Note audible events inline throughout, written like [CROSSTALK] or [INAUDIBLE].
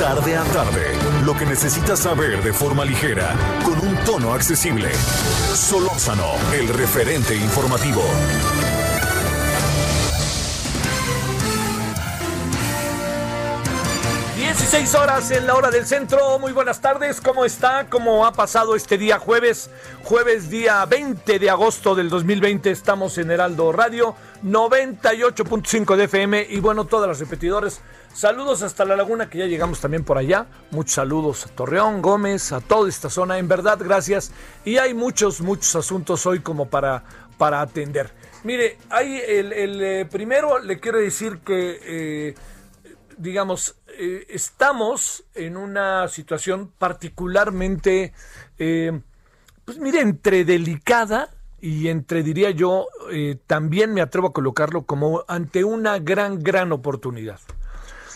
Tarde a tarde, lo que necesitas saber de forma ligera, con un tono accesible. Solórzano, el referente informativo. 16 horas en la hora del centro. Muy buenas tardes. ¿Cómo está? ¿Cómo ha pasado este día jueves? Jueves día 20 de agosto del 2020. Estamos en Heraldo Radio 98.5 de FM y bueno, todas las repetidores. Saludos hasta la laguna que ya llegamos también por allá. Muchos saludos a Torreón, Gómez, a toda esta zona. En verdad, gracias. Y hay muchos, muchos asuntos hoy como para, para atender. Mire, hay el, eh, primero le quiero decir que, eh, digamos, eh, estamos en una situación particularmente, eh, pues mire, entre delicada y entre, diría yo, eh, también me atrevo a colocarlo como ante una gran, gran oportunidad.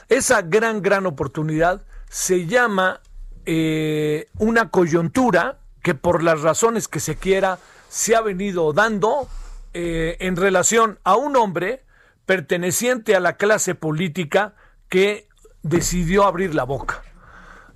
Esa gran, gran oportunidad se llama una coyuntura que por las razones que se quiera se ha venido dando en relación a un hombre perteneciente a la clase política que decidió abrir la boca.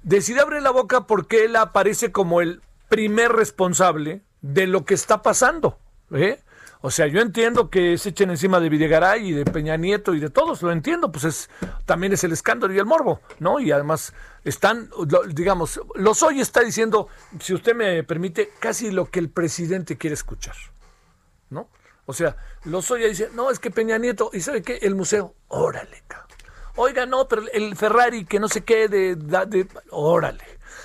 Decidió abrir la boca porque él aparece como el primer responsable de lo que está pasando. ¿eh? O sea, yo entiendo que se echen encima de Videgaray y de Peña Nieto y de todos, lo entiendo, pues es también es el escándalo y el morbo, ¿no? Y además están, digamos, los hoy está diciendo, si usted me permite, casi lo que el presidente quiere escuchar, ¿no? O sea, los hoy dice, no, es que Peña Nieto, ¿y sabe qué? El museo, órale, cabrón. Oiga, no, pero el Ferrari que no sé qué de, órale.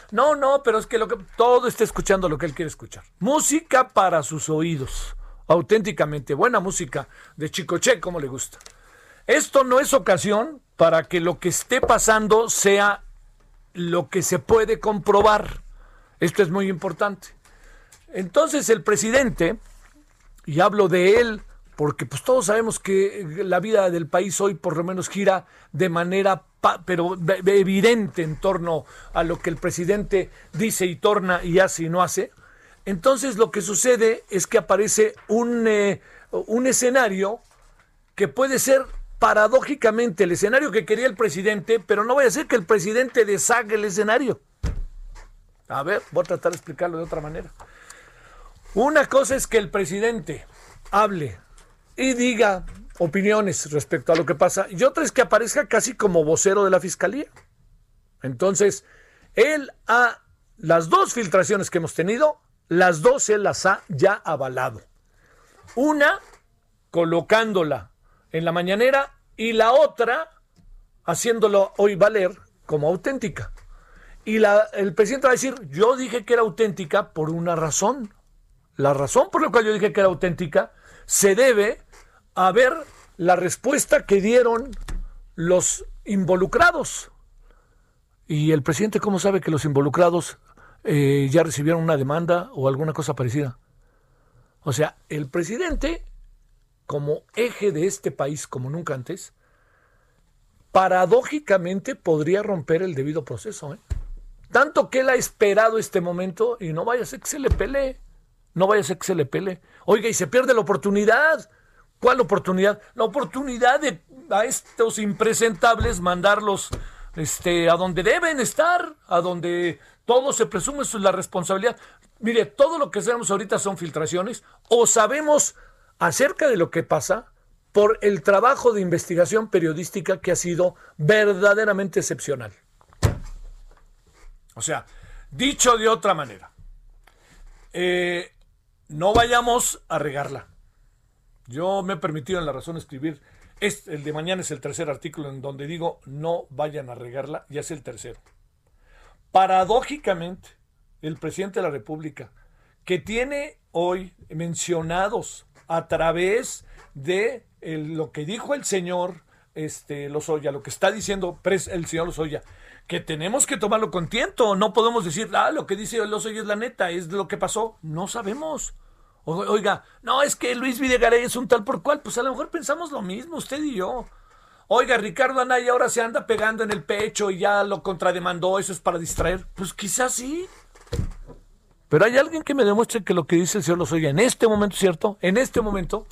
No, no, pero es que que todo está escuchando lo que él quiere escuchar. Música para sus oídos. Auténticamente buena música de Chicoche, como le gusta. Esto no es ocasión para que lo que esté pasando sea lo que se puede comprobar. Esto es muy importante. Entonces el presidente, y hablo de él porque pues todos sabemos que la vida del país hoy por lo menos gira de manera pero evidente en torno a lo que el presidente dice y torna y hace y no hace. Entonces lo que sucede es que aparece un, eh, un escenario que puede ser paradójicamente el escenario que quería el presidente, pero no voy a ser que el presidente deshaga el escenario. A ver, voy a tratar de explicarlo de otra manera. Una cosa es que el presidente hable y diga opiniones respecto a lo que pasa. Y otra es que aparezca casi como vocero de la fiscalía. Entonces, él ha, las dos filtraciones que hemos tenido, las dos él las ha ya avalado. Una, colocándola en la mañanera y la otra, haciéndolo hoy valer como auténtica. Y la, el presidente va a decir, yo dije que era auténtica por una razón. La razón por la cual yo dije que era auténtica se debe a ver la respuesta que dieron los involucrados. ¿Y el presidente cómo sabe que los involucrados eh, ya recibieron una demanda o alguna cosa parecida? O sea, el presidente, como eje de este país como nunca antes, paradójicamente podría romper el debido proceso. ¿eh? Tanto que él ha esperado este momento y no vaya a ser que se le pelee. No vaya a ser que se le pele. Oiga, y se pierde la oportunidad. ¿Cuál oportunidad? La oportunidad de a estos impresentables mandarlos este, a donde deben estar, a donde todo se presume es la responsabilidad. Mire, todo lo que sabemos ahorita son filtraciones o sabemos acerca de lo que pasa por el trabajo de investigación periodística que ha sido verdaderamente excepcional. O sea, dicho de otra manera, eh, no vayamos a regarla. Yo me he permitido en la razón escribir, este, el de mañana es el tercer artículo en donde digo no vayan a regarla, ya es el tercero. Paradójicamente, el presidente de la República, que tiene hoy mencionados a través de lo que dijo el señor este, Lozoya, lo que está diciendo el señor Lozoya, que tenemos que tomarlo con tiento. No podemos decir, ah, lo que dice Lozoya es la neta, es lo que pasó. No sabemos. Oiga, no, es que Luis Videgaray es un tal por cual. Pues a lo mejor pensamos lo mismo, usted y yo. Oiga, Ricardo Anaya ahora se anda pegando en el pecho y ya lo contrademandó, eso es para distraer. Pues quizás sí. Pero hay alguien que me demuestre que lo que dice el señor Lozoya en este momento, ¿cierto? En este momento.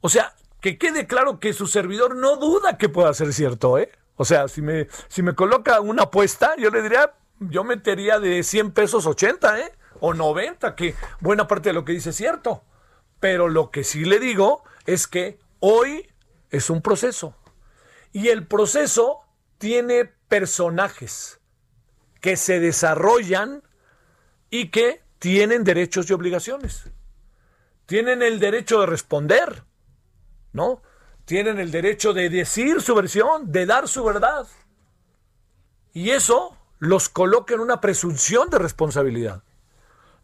O sea, que quede claro que su servidor no duda que pueda ser cierto, ¿eh? O sea, si me, si me coloca una apuesta, yo le diría, yo metería de 100 pesos 80, ¿eh? O 90, que buena parte de lo que dice es cierto. Pero lo que sí le digo es que hoy es un proceso. Y el proceso tiene personajes que se desarrollan y que tienen derechos y obligaciones. Tienen el derecho de responder, ¿no? Tienen el derecho de decir su versión, de dar su verdad. Y eso los coloca en una presunción de responsabilidad.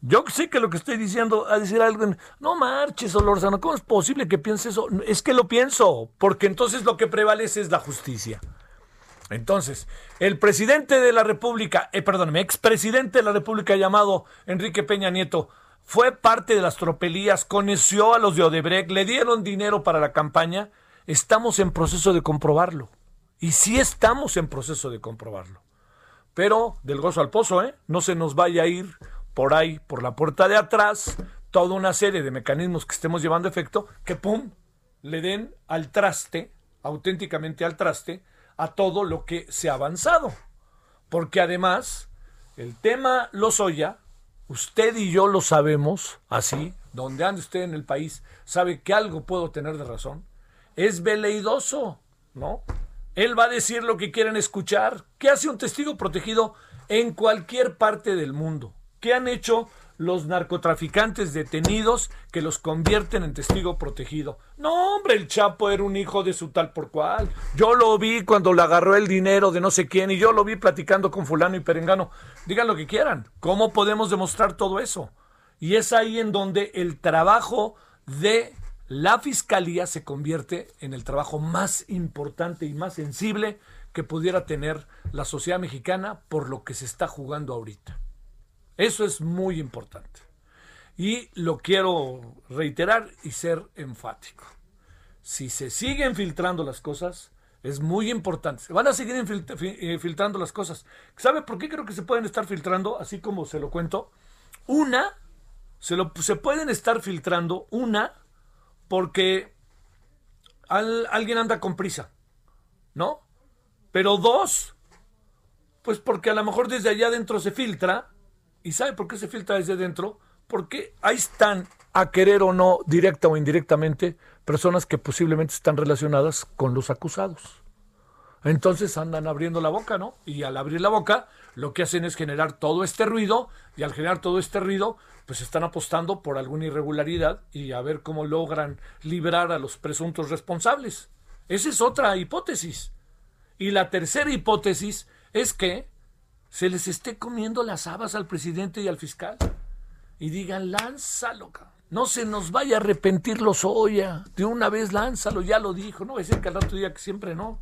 Yo sé que lo que estoy diciendo, a decir algo, no marches, Olorzano, ¿cómo es posible que piense eso? Es que lo pienso, porque entonces lo que prevalece es la justicia. Entonces, el presidente de la República, eh, perdóneme, expresidente de la República llamado Enrique Peña Nieto, fue parte de las tropelías, conoció a los de Odebrecht, le dieron dinero para la campaña. Estamos en proceso de comprobarlo. Y sí estamos en proceso de comprobarlo. Pero del gozo al pozo, ¿eh? No se nos vaya a ir por ahí, por la puerta de atrás, toda una serie de mecanismos que estemos llevando efecto, que pum, le den al traste, auténticamente al traste, a todo lo que se ha avanzado. Porque además, el tema Lozoya, usted y yo lo sabemos así, donde ande usted en el país, sabe que algo puedo tener de razón, es veleidoso, ¿no? Él va a decir lo que quieren escuchar. ¿Qué hace un testigo protegido en cualquier parte del mundo? ¿Qué han hecho los narcotraficantes detenidos que los convierten en testigo protegido. No, hombre, el Chapo era un hijo de su tal por cual. Yo lo vi cuando le agarró el dinero de no sé quién y yo lo vi platicando con fulano y perengano. Digan lo que quieran. ¿Cómo podemos demostrar todo eso? Y es ahí en donde el trabajo de la fiscalía se convierte en el trabajo más importante y más sensible que pudiera tener la sociedad mexicana por lo que se está jugando ahorita. Eso es muy importante. Y lo quiero reiterar y ser enfático. Si se siguen filtrando las cosas, es muy importante. Se van a seguir eh, filtrando las cosas. ¿Sabe por qué creo que se pueden estar filtrando? Así como se lo cuento. Una, se, lo, se pueden estar filtrando. Una, porque alguien anda con prisa. ¿No? Pero dos, pues porque a lo mejor desde allá adentro se filtra ¿Y sabe por qué se filtra desde dentro? Porque ahí están, a querer o no, directa o indirectamente, personas que posiblemente están relacionadas con los acusados. Entonces andan abriendo la boca, ¿no? Y al abrir la boca, lo que hacen es generar todo este ruido, y al generar todo este ruido, pues están apostando por alguna irregularidad y a ver cómo logran librar a los presuntos responsables. Esa es otra hipótesis. Y la tercera hipótesis es que se les esté comiendo las habas al presidente y al fiscal. Y digan, lánzalo, no se nos vaya a arrepentir los Oya. De una vez lánzalo, ya lo dijo. No va a decir que al rato diga que siempre no.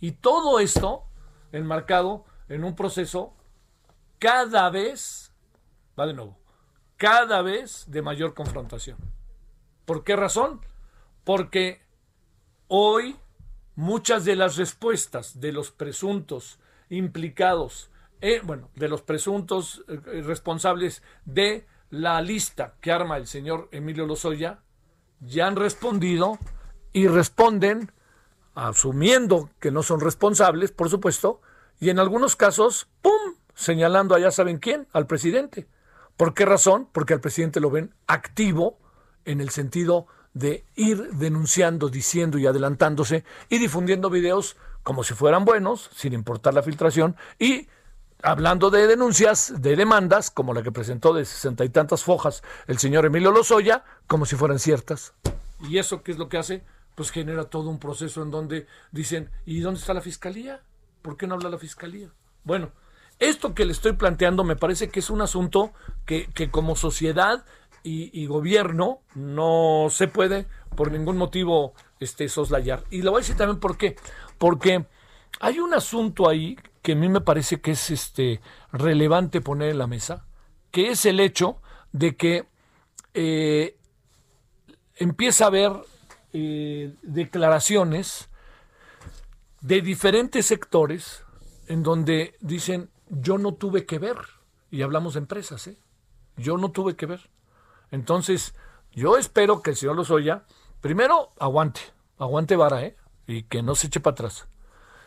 Y todo esto enmarcado en un proceso cada vez, va de nuevo, cada vez de mayor confrontación. ¿Por qué razón? Porque hoy muchas de las respuestas de los presuntos implicados eh, bueno, de los presuntos eh, responsables de la lista que arma el señor Emilio Lozoya, ya han respondido y responden asumiendo que no son responsables, por supuesto, y en algunos casos, ¡pum!, señalando a ya saben quién, al presidente. ¿Por qué razón? Porque al presidente lo ven activo en el sentido de ir denunciando, diciendo y adelantándose y difundiendo videos como si fueran buenos, sin importar la filtración, y hablando de denuncias, de demandas, como la que presentó de sesenta y tantas fojas el señor Emilio Lozoya, como si fueran ciertas. ¿Y eso qué es lo que hace? Pues genera todo un proceso en donde dicen, ¿y dónde está la fiscalía? ¿Por qué no habla la fiscalía? Bueno, esto que le estoy planteando me parece que es un asunto que, que como sociedad y, gobierno no se puede por ningún motivo este, soslayar. Y lo voy a decir también por qué. Porque hay un asunto ahí que a mí me parece que es este, relevante poner en la mesa, que es el hecho de que eh, empieza a haber eh, declaraciones de diferentes sectores en donde dicen yo no tuve que ver, y hablamos de empresas, ¿eh? yo no tuve que ver. Entonces, yo espero que el señor Lozoya, primero, aguante, aguante vara, ¿eh? y que no se eche para atrás.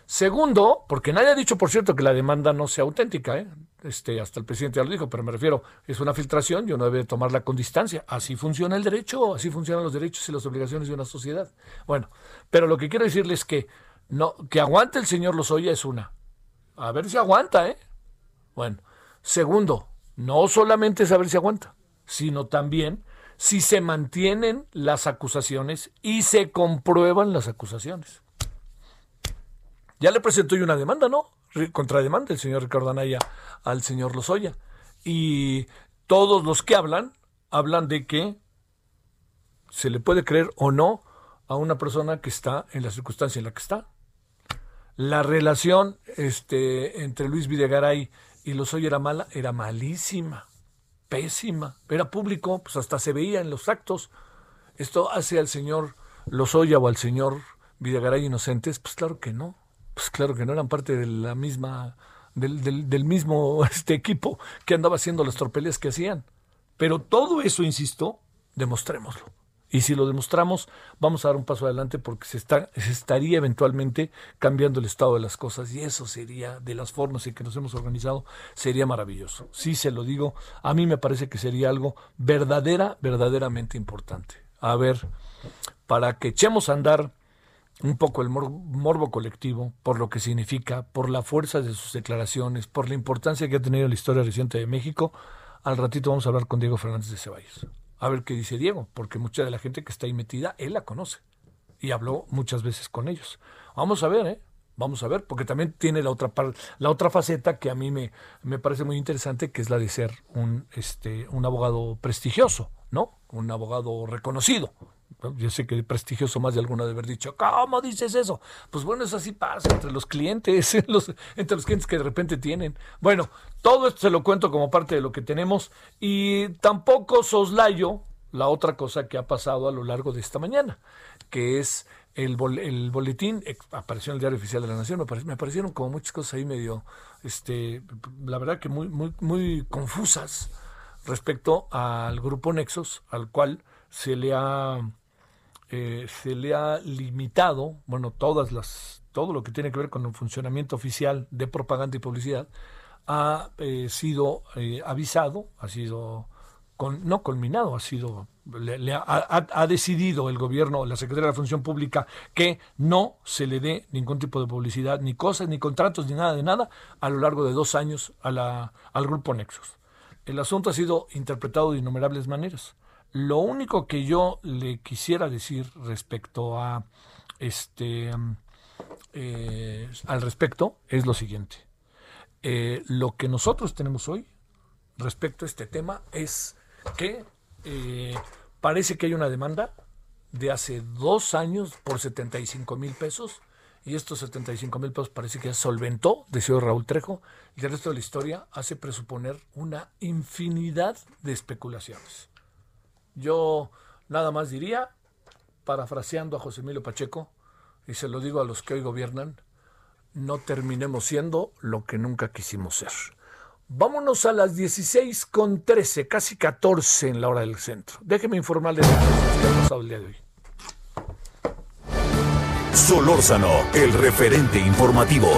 Segundo, porque nadie ha dicho, por cierto, que la demanda no sea auténtica, ¿eh? Este, hasta el presidente ya lo dijo, pero me refiero, es una filtración, yo no debe tomarla con distancia. Así funciona el derecho, así funcionan los derechos y las obligaciones de una sociedad. Bueno, pero lo que quiero decirles es que no, que aguante el señor Lozoya es una. A ver si aguanta, ¿eh? Bueno. Segundo, no solamente saber si aguanta, sino también si se mantienen las acusaciones y se comprueban las acusaciones. Ya le presentó una demanda, ¿no? Contrademanda el señor Ricardo Anaya al señor Lozoya. Y todos los que hablan, hablan de que se le puede creer o no a una persona que está en la circunstancia en la que está. La relación este, entre Luis Videgaray y Lozoya era mala, era malísima, pésima. Era público, pues hasta se veía en los actos. ¿Esto hace al señor Lozoya o al señor Videgaray inocentes? Pues claro que no. Pues claro que no eran parte de la misma, del, del, del mismo [LAUGHS] este equipo que andaba haciendo las tropelías que hacían. Pero todo eso, insisto, demostrémoslo. Y si lo demostramos, vamos a dar un paso adelante porque se, está, se estaría eventualmente cambiando el estado de las cosas y eso sería, de las formas en que nos hemos organizado, sería maravilloso. Sí, se lo digo, a mí me parece que sería algo verdadera, verdaderamente importante. A ver, para que echemos a andar un poco el morbo colectivo, por lo que significa, por la fuerza de sus declaraciones, por la importancia que ha tenido la historia reciente de México, al ratito vamos a hablar con Diego Fernández de Ceballos a ver qué dice Diego, porque mucha de la gente que está ahí metida, él la conoce y habló muchas veces con ellos. Vamos a ver, ¿eh? Vamos a ver, porque también tiene la otra la otra faceta que a mí me, me parece muy interesante, que es la de ser un, este, un abogado prestigioso, ¿no? Un abogado reconocido. Yo sé que prestigioso más de alguno de haber dicho, ¿cómo dices eso? Pues bueno, eso así pasa entre los clientes, [LAUGHS] entre los clientes que de repente tienen. Bueno, todo esto se lo cuento como parte de lo que tenemos y tampoco soslayo la otra cosa que ha pasado a lo largo de esta mañana, que es el, el boletín, apareció en el Diario Oficial de la Nación, me, me, aparecieron como muchas cosas ahí medio, este, la verdad que muy, muy, muy confusas respecto al grupo Nexos, al cual se le ha eh, se le ha limitado, bueno, todas las, todo lo que tiene que ver con el funcionamiento oficial de propaganda y publicidad, ha eh, sido eh, avisado, ha sido con, no culminado, ha sido le, ha, ha, decidido el gobierno, la Secretaría de la Función Pública, que no se le dé ningún tipo de publicidad, ni cosas, ni contratos, ni nada de nada, a lo largo de dos años a la, al grupo Nexus. El asunto ha sido interpretado de innumerables maneras. Lo único que yo le quisiera decir respecto a este eh, al respecto es lo siguiente. Eh, lo que nosotros tenemos hoy respecto a este tema es que eh, parece que hay una demanda de hace dos años por 75 mil pesos y estos 75 mil pesos parece que ya solventó, decía Raúl Trejo, y el resto de la historia hace presuponer una infinidad de especulaciones. Yo nada más diría, parafraseando a José Emilio Pacheco, y se lo digo a los que hoy gobiernan, no terminemos siendo lo que nunca quisimos ser. Vámonos a las 16 con 13, casi 14 en la hora del centro. Déjeme informarles de lo que ha pasado el día de hoy. Solórzano, el referente informativo.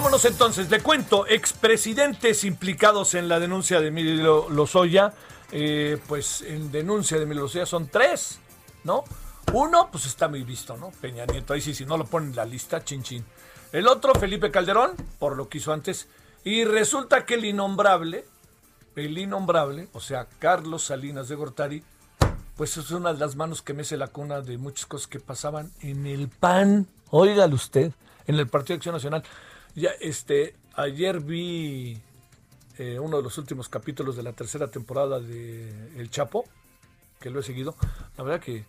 Vámonos entonces. Le cuento, expresidentes implicados en la denuncia de Emilio Lozoya, eh, pues en denuncia de Emilio Lozoya son tres, ¿no? Uno, pues está muy visto, ¿no? Peña Nieto, ahí sí, si no lo ponen en la lista, chin chin. El otro, Felipe Calderón, por lo que hizo antes. Y resulta que el innombrable, el innombrable, o sea, Carlos Salinas de Gortari, pues es una de las manos que mece la cuna de muchas cosas que pasaban en el PAN. Óigalo usted en el Partido de Acción Nacional. Ya, este, ayer vi eh, uno de los últimos capítulos de la tercera temporada de El Chapo, que lo he seguido. La verdad que,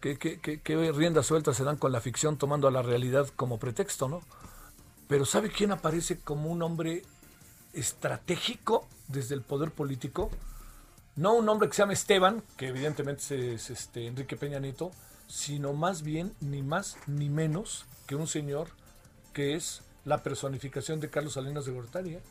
que, que, que riendas sueltas se dan con la ficción tomando a la realidad como pretexto, ¿no? Pero ¿sabe quién aparece como un hombre estratégico desde el poder político? No un hombre que se llama Esteban, que evidentemente es, este, Enrique Peña Nieto, sino más bien ni más ni menos que un señor que es la personificación de Carlos Salinas de Gortari, ¿eh?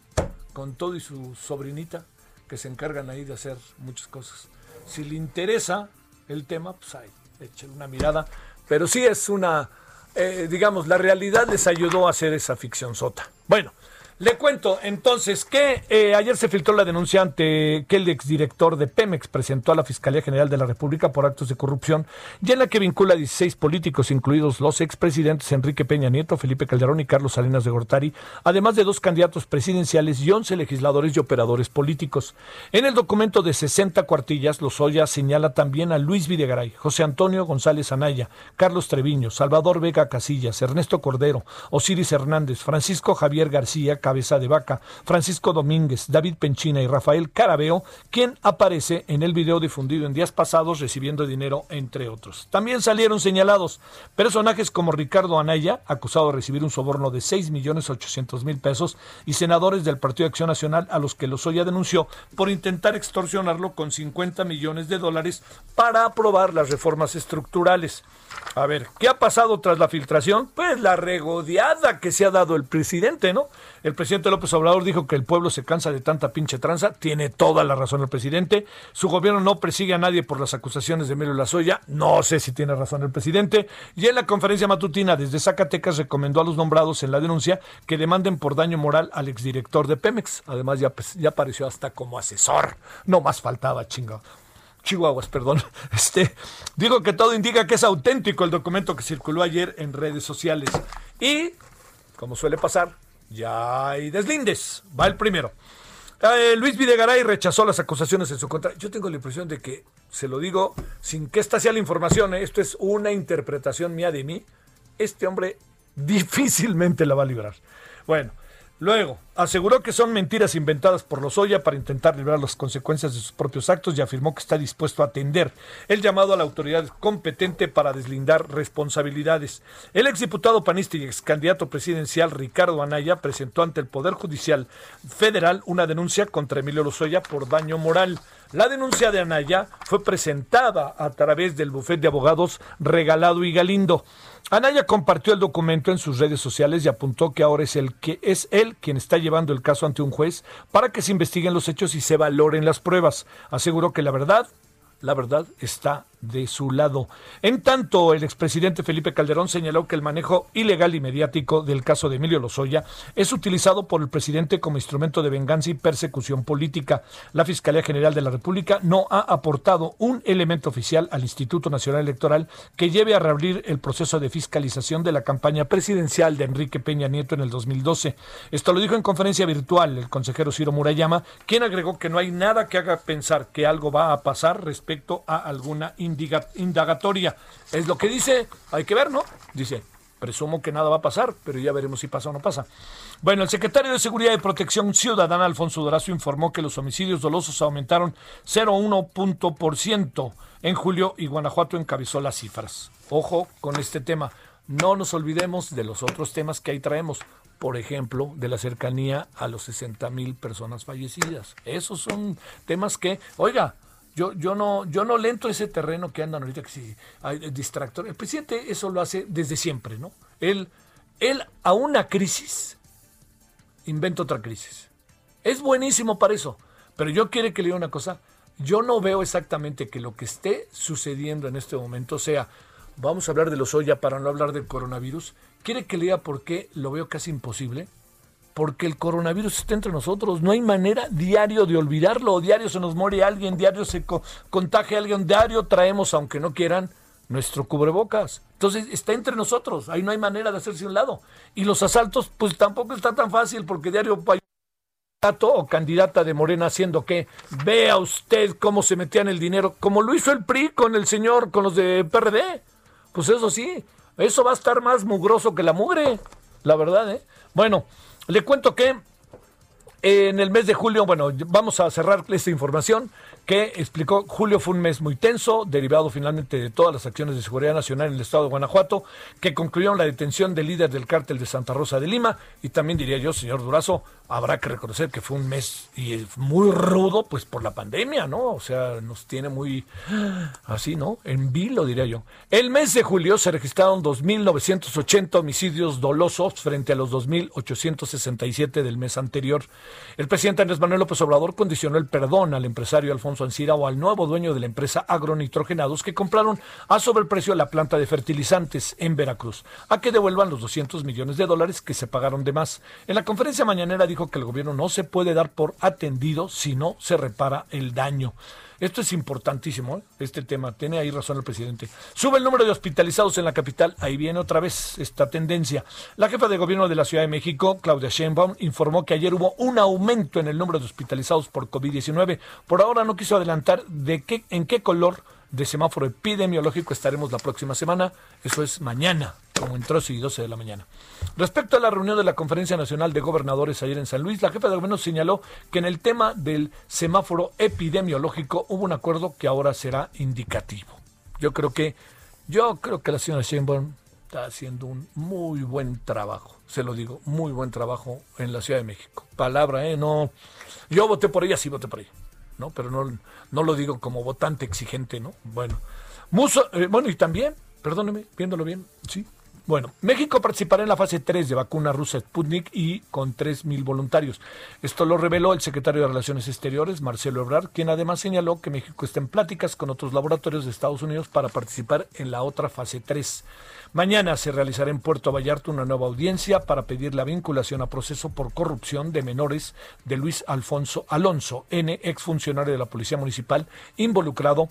con todo y su sobrinita, que se encargan ahí de hacer muchas cosas. Si le interesa el tema, pues ahí, échale una mirada. Pero sí es una, eh, digamos, la realidad les ayudó a hacer esa ficción sota. Bueno, le cuento entonces que eh, ayer se filtró la denuncia ante que el exdirector de Pemex presentó a la Fiscalía General de la República por actos de corrupción y en la que vincula a 16 políticos, incluidos los expresidentes Enrique Peña Nieto, Felipe Calderón y Carlos Salinas de Gortari, además de dos candidatos presidenciales y 11 legisladores y operadores políticos. En el documento de 60 cuartillas, Lozoya señala también a Luis Videgaray, José Antonio González Anaya, Carlos Treviño, Salvador Vega Casillas, Ernesto Cordero, Osiris Hernández, Francisco Javier García, cabeza de vaca, Francisco Domínguez, David Penchina y Rafael Carabeo, quien aparece en el video difundido en días pasados recibiendo dinero, entre otros. También salieron señalados personajes como Ricardo Anaya, acusado de recibir un soborno de 6 millones 800 mil pesos, y senadores del Partido de Acción Nacional a los que Lozoya denunció por intentar extorsionarlo con 50 millones de dólares para aprobar las reformas estructurales. A ver, ¿qué ha pasado tras la filtración? Pues la regodeada que se ha dado el presidente, ¿no? El presidente López Obrador dijo que el pueblo se cansa de tanta pinche tranza. Tiene toda la razón el presidente. Su gobierno no persigue a nadie por las acusaciones de Emilio Lazoya. No sé si tiene razón el presidente. Y en la conferencia matutina desde Zacatecas recomendó a los nombrados en la denuncia que demanden por daño moral al exdirector de Pemex. Además ya, pues, ya apareció hasta como asesor. No más faltaba, chinga. Chihuahuas, perdón. [LAUGHS] Este, digo que todo indica que es auténtico el documento que circuló ayer en redes sociales. Y, como suele pasar, ya hay deslindes. Va el primero. Eh, Luis Videgaray rechazó las acusaciones en su contra. Yo tengo la impresión de que, se lo digo sin que esta sea la información, eh, esto es una interpretación mía de mí, este hombre [LAUGHS] difícilmente la va a librar. Bueno, Luego, aseguró que son mentiras inventadas por Lozoya para intentar librar las consecuencias de sus propios actos y afirmó que está dispuesto a atender el llamado a la autoridad competente para deslindar responsabilidades. El exdiputado panista y ex candidato presidencial Ricardo Anaya presentó ante el Poder Judicial Federal una denuncia contra Emilio Lozoya por daño moral. La denuncia de Anaya fue presentada a través del bufete de abogados Regalado y Galindo. Anaya compartió el documento en sus redes sociales y apuntó que ahora es el que es él quien está llevando el caso ante un juez para que se investiguen los hechos y se valoren las pruebas. Aseguró que la verdad, la verdad está de su lado. En tanto, el expresidente Felipe Calderón señaló que el manejo ilegal y mediático del caso de Emilio Lozoya es utilizado por el presidente como instrumento de venganza y persecución política. La Fiscalía General de la República no ha aportado un elemento oficial al Instituto Nacional Electoral que lleve a reabrir el proceso de fiscalización de la campaña presidencial de Enrique Peña Nieto en el 2012. Esto lo dijo en conferencia virtual el consejero Ciro Murayama, quien agregó que no hay nada que haga pensar que algo va a pasar respecto a alguna indagatoria. Es lo que dice, hay que ver, ¿no? Dice, presumo que nada va a pasar, pero ya veremos si pasa o no pasa. Bueno, el secretario de Seguridad y Protección Ciudadana, Alfonso Dorazo, informó que los homicidios dolosos aumentaron 0,1 punto por ciento en julio y Guanajuato encabezó las cifras. Ojo con este tema. No nos olvidemos de los otros temas que ahí traemos. Por ejemplo, de la cercanía a los 60 mil personas fallecidas. Esos son temas que, oiga, yo, yo no, yo no lento ese terreno que andan ahorita que si hay distractor. El presidente eso lo hace desde siempre, ¿no? Él, él a una crisis inventa otra crisis. Es buenísimo para eso. Pero yo quiero que le diga una cosa. Yo no veo exactamente que lo que esté sucediendo en este momento sea, vamos a hablar de los Oya para no hablar del coronavirus. ¿Quiere que le diga por qué lo veo casi imposible? Porque el coronavirus está entre nosotros. No hay manera diario de olvidarlo. Diario se nos muere alguien, diario se contagia alguien, diario traemos, aunque no quieran, nuestro cubrebocas. Entonces está entre nosotros. Ahí no hay manera de hacerse un lado. Y los asaltos, pues tampoco está tan fácil, porque diario hay candidato o candidata de Morena haciendo que vea usted cómo se metían el dinero, como lo hizo el PRI con el señor, con los de PRD. Pues eso sí, eso va a estar más mugroso que la mugre. la verdad, ¿eh? Bueno, le cuento que en el mes de julio, bueno, vamos a cerrar esta información que explicó Julio fue un mes muy tenso, derivado finalmente de todas las acciones de seguridad nacional en el estado de Guanajuato, que concluyeron la detención del líder del cártel de Santa Rosa de Lima, y también diría yo, señor Durazo, habrá que reconocer que fue un mes y muy rudo, pues por la pandemia, ¿no? O sea, nos tiene muy [GASPS] así, ¿no? En vilo, diría yo. El mes de julio se registraron 2.980 homicidios dolosos frente a los 2.867 del mes anterior. El presidente Andrés Manuel López Obrador condicionó el perdón al empresario Alfonso Ancira o al nuevo dueño de la empresa Agronitrogenados que compraron a sobreprecio la planta de fertilizantes en Veracruz, a que devuelvan los 200 millones de dólares que se pagaron de más. En la conferencia mañanera dijo que el gobierno no se puede dar por atendido si no se repara el daño. Esto es importantísimo, ¿eh? este tema. Tiene ahí razón el presidente. Sube el número de hospitalizados en la capital. Ahí viene otra vez esta tendencia. La jefa de gobierno de la Ciudad de México, Claudia Sheinbaum, informó que ayer hubo un aumento en el número de hospitalizados por COVID-19. Por ahora no quiso adelantar de qué, en qué color de semáforo epidemiológico estaremos la próxima semana. Eso es mañana, como entró y 12 de la mañana. Respecto a la reunión de la Conferencia Nacional de Gobernadores ayer en San Luis, la jefa de gobierno señaló que en el tema del semáforo epidemiológico hubo un acuerdo que ahora será indicativo. Yo creo que, yo creo que la señora Sheinbaum está haciendo un muy buen trabajo, se lo digo, muy buen trabajo en la Ciudad de México. Palabra, ¿eh? No, yo voté por ella, sí voté por ella. Pero no, no lo digo como votante exigente, ¿no? Bueno, eh, bueno, y también, perdóneme, viéndolo bien, sí. Bueno, México participará en la fase 3 de vacuna rusa Sputnik y con 3.000 voluntarios. Esto lo reveló el secretario de Relaciones Exteriores, Marcelo Ebrard, quien además señaló que México está en pláticas con otros laboratorios de Estados Unidos para participar en la otra fase 3. Mañana se realizará en Puerto Vallarta una nueva audiencia para pedir la vinculación a proceso por corrupción de menores de Luis Alfonso Alonso, N, exfuncionario de la Policía Municipal, involucrado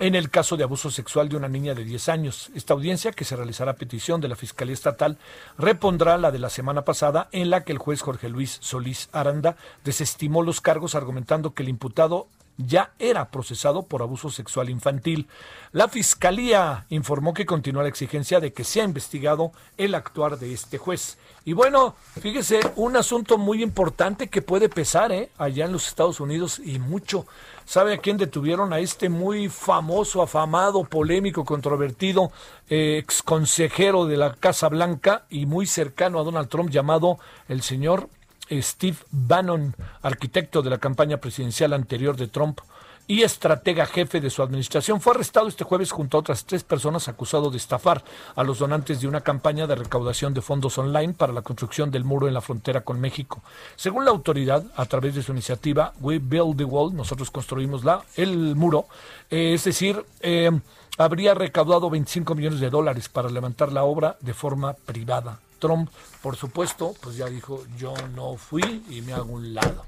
en el caso de abuso sexual de una niña de 10 años. Esta audiencia, que se realizará a petición de la Fiscalía Estatal, repondrá la de la semana pasada, en la que el juez Jorge Luis Solís Aranda desestimó los cargos argumentando que el imputado ya era procesado por abuso sexual infantil. La Fiscalía informó que continúa la exigencia de que sea investigado el actuar de este juez. Y bueno, fíjese, un asunto muy importante que puede pesar ¿eh? allá en los Estados Unidos y mucho. ¿Sabe a quién detuvieron? A este muy famoso, afamado, polémico, controvertido eh, ex consejero de la Casa Blanca y muy cercano a Donald Trump llamado el señor Steve Bannon, arquitecto de la campaña presidencial anterior de Trump y estratega jefe de su administración, fue arrestado este jueves junto a otras tres personas acusado de estafar a los donantes de una campaña de recaudación de fondos online para la construcción del muro en la frontera con México. Según la autoridad, a través de su iniciativa We Build the Wall, nosotros construimos la, el muro, eh, es decir, eh, habría recaudado 25 millones de dólares para levantar la obra de forma privada. Trump, por supuesto, pues ya dijo, yo no fui y me hago un lado.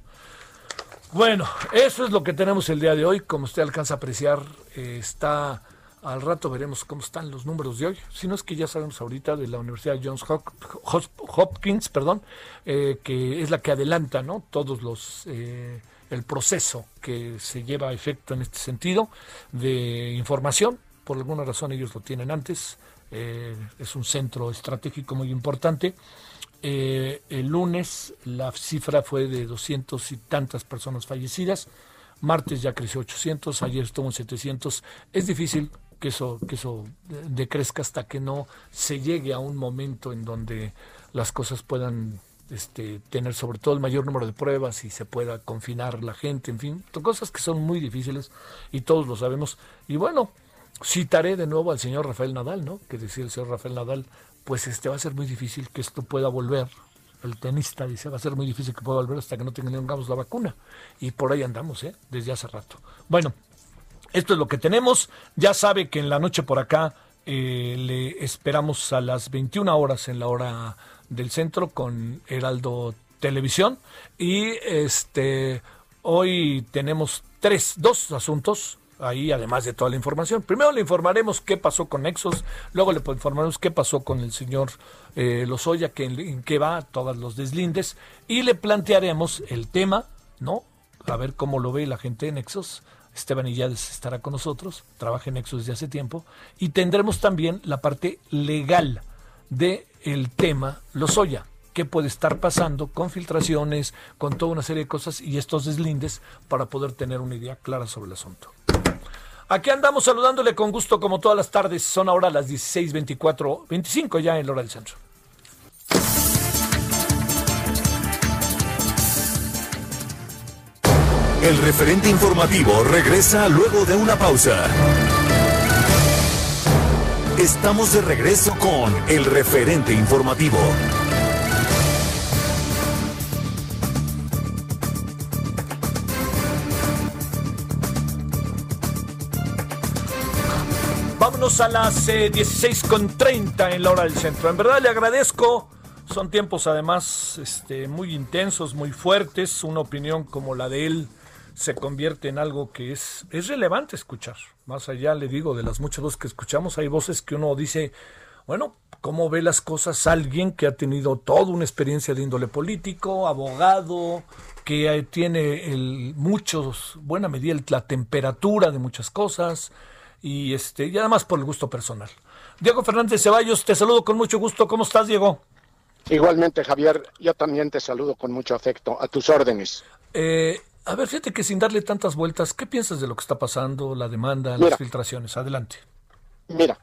Bueno, eso es lo que tenemos el día de hoy. Como usted alcanza a apreciar, eh, está al rato veremos cómo están los números de hoy. Si no es que ya sabemos ahorita de la Universidad Johns Hopkins, perdón, eh, que es la que adelanta, ¿no? Todos los eh, el proceso que se lleva a efecto en este sentido de información. Por alguna razón ellos lo tienen antes eh, es un centro estratégico muy importante. Eh, el lunes la cifra fue de 200 y tantas personas fallecidas. Martes ya creció 800, ayer estuvo en 700. Es difícil que eso, que eso decrezca hasta que no se llegue a un momento en donde las cosas puedan este, tener sobre todo el mayor número de pruebas y se pueda confinar la gente, en fin, cosas que son muy difíciles y todos lo sabemos. Y bueno, citaré de nuevo al señor Rafael Nadal, ¿no? Que decía el señor Rafael Nadal, pues este va a ser muy difícil que esto pueda volver. El tenista dice, va a ser muy difícil que pueda volver hasta que no tengamos la vacuna. Y por ahí andamos, ¿eh? Desde hace rato. Bueno, esto es lo que tenemos. Ya sabe que en la noche por acá eh, le esperamos a las 21 horas en la hora del centro con Heraldo Televisión. Y este hoy tenemos tres, dos asuntos ahí, además de toda la información. Primero le informaremos qué pasó con Nexos, luego le informaremos qué pasó con el señor eh, Lozoya, que, en qué va, todos los deslindes, y le plantearemos el tema, ¿no? A ver cómo lo ve la gente de Nexos. Esteban Illades estará con nosotros, trabaja en Nexos desde hace tiempo, y tendremos también la parte legal de el tema Lozoya qué puede estar pasando con filtraciones, con toda una serie de cosas y estos deslindes para poder tener una idea clara sobre el asunto. Aquí andamos saludándole con gusto como todas las tardes. Son ahora las 16:24, 25 ya en la hora del centro. El referente informativo regresa luego de una pausa. Estamos de regreso con el referente informativo. A las 16.30 eh, en la hora del centro. En verdad le agradezco. Son tiempos además este, muy intensos, muy fuertes. Una opinión como la de él se convierte en algo que es, es relevante escuchar. Más allá, le digo, de las muchas voces que escuchamos, hay voces que uno dice, bueno, ¿cómo ve las cosas alguien que ha tenido toda una experiencia de índole político, abogado, que tiene el, muchos, buena medida, la temperatura de muchas cosas? Y este y además por el gusto personal. Diego Fernández Ceballos, te saludo con mucho gusto. ¿Cómo estás, Diego? Igualmente, Javier, yo también te saludo con mucho afecto. A tus órdenes. Eh, a ver, fíjate que sin darle tantas vueltas, ¿qué piensas de lo que está pasando, la demanda, las filtraciones? Adelante. Mira,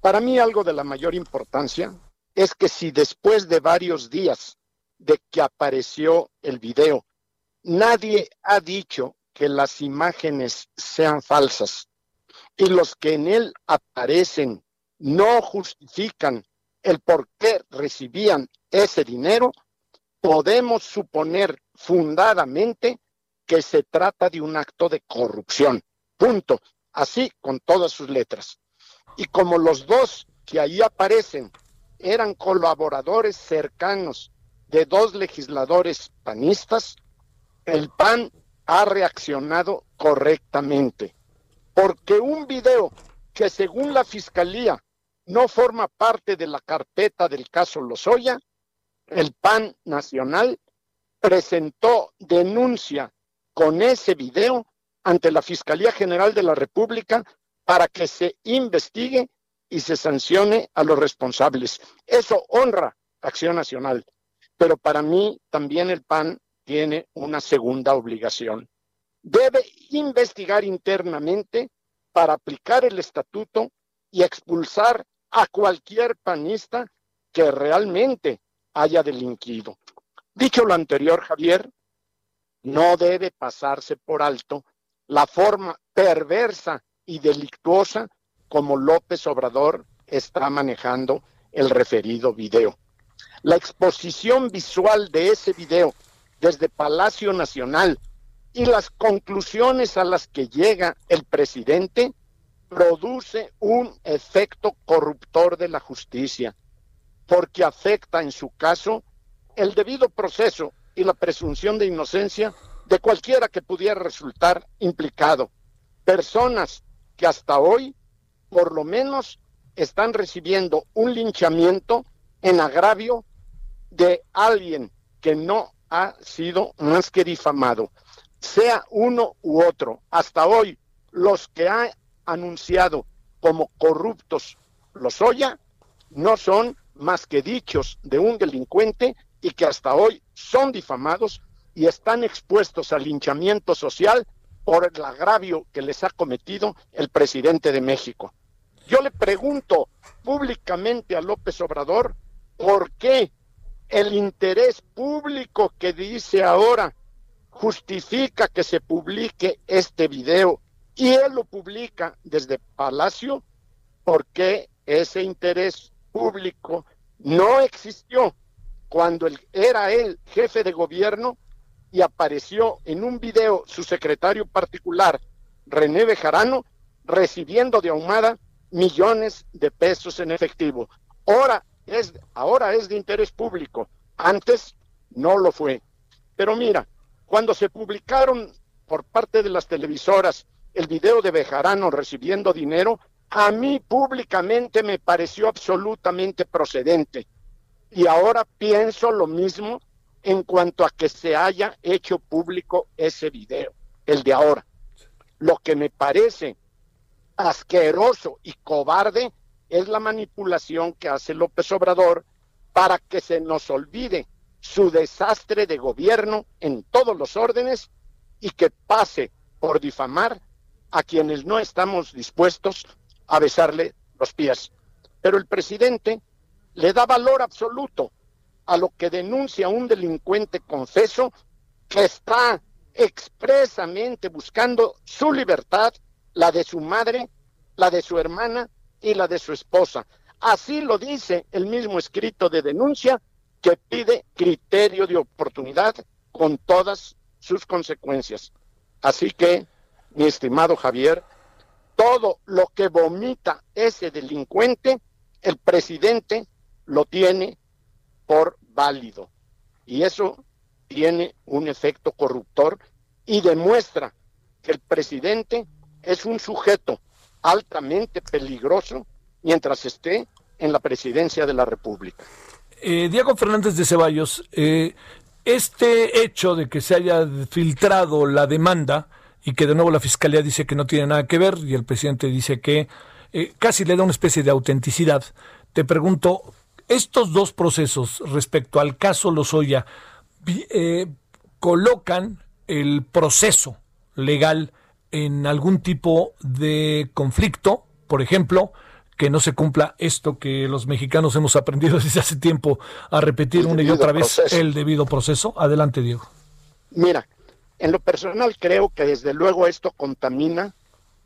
para mí algo de la mayor importancia es que si después de varios días de que apareció el video, nadie ha dicho que las imágenes sean falsas, y los que en él aparecen no justifican el por qué recibían ese dinero, podemos suponer fundadamente que se trata de un acto de corrupción. Punto. Así con todas sus letras. Y como los dos que ahí aparecen eran colaboradores cercanos de dos legisladores panistas, el PAN ha reaccionado correctamente porque un video que según la Fiscalía no forma parte de la carpeta del caso Lozoya, el PAN Nacional presentó denuncia con ese video ante la Fiscalía General de la República para que se investigue y se sancione a los responsables. Eso honra Acción Nacional, pero para mí también el PAN tiene una segunda obligación debe investigar internamente para aplicar el estatuto y expulsar a cualquier panista que realmente haya delinquido. Dicho lo anterior, Javier, no debe pasarse por alto la forma perversa y delictuosa como López Obrador está manejando el referido video. La exposición visual de ese video desde Palacio Nacional y las conclusiones a las que llega el presidente produce un efecto corruptor de la justicia, porque afecta en su caso el debido proceso y la presunción de inocencia de cualquiera que pudiera resultar implicado. Personas que hasta hoy, por lo menos, están recibiendo un linchamiento en agravio de alguien que no ha sido más que difamado sea uno u otro. Hasta hoy, los que ha anunciado como corruptos los Oya no son más que dichos de un delincuente y que hasta hoy son difamados y están expuestos al linchamiento social por el agravio que les ha cometido el presidente de México. Yo le pregunto públicamente a López Obrador por qué el interés público que dice ahora justifica que se publique este video y él lo publica desde Palacio porque ese interés público no existió cuando él, era él jefe de gobierno y apareció en un video su secretario particular, René Bejarano, recibiendo de Ahumada millones de pesos en efectivo. Ahora es, ahora es de interés público, antes no lo fue. Pero mira, cuando se publicaron por parte de las televisoras el video de Bejarano recibiendo dinero, a mí públicamente me pareció absolutamente procedente. Y ahora pienso lo mismo en cuanto a que se haya hecho público ese video, el de ahora. Lo que me parece asqueroso y cobarde es la manipulación que hace López Obrador para que se nos olvide su desastre de gobierno en todos los órdenes y que pase por difamar a quienes no estamos dispuestos a besarle los pies. Pero el presidente le da valor absoluto a lo que denuncia un delincuente confeso que está expresamente buscando su libertad, la de su madre, la de su hermana y la de su esposa. Así lo dice el mismo escrito de denuncia que pide criterio de oportunidad con todas sus consecuencias. Así que, mi estimado Javier, todo lo que vomita ese delincuente, el presidente lo tiene por válido. Y eso tiene un efecto corruptor y demuestra que el presidente es un sujeto altamente peligroso mientras esté en la presidencia de la República. Eh, Diego Fernández de Ceballos, eh, este hecho de que se haya filtrado la demanda y que de nuevo la fiscalía dice que no tiene nada que ver y el presidente dice que eh, casi le da una especie de autenticidad, te pregunto, estos dos procesos respecto al caso Lozoya colocan el proceso legal en algún tipo de conflicto, por ejemplo, que no se cumpla esto que los mexicanos hemos aprendido [LAUGHS] desde hace tiempo a repetir una y otra vez el debido proceso. Adelante, Diego. Mira, en lo personal creo que desde luego esto contamina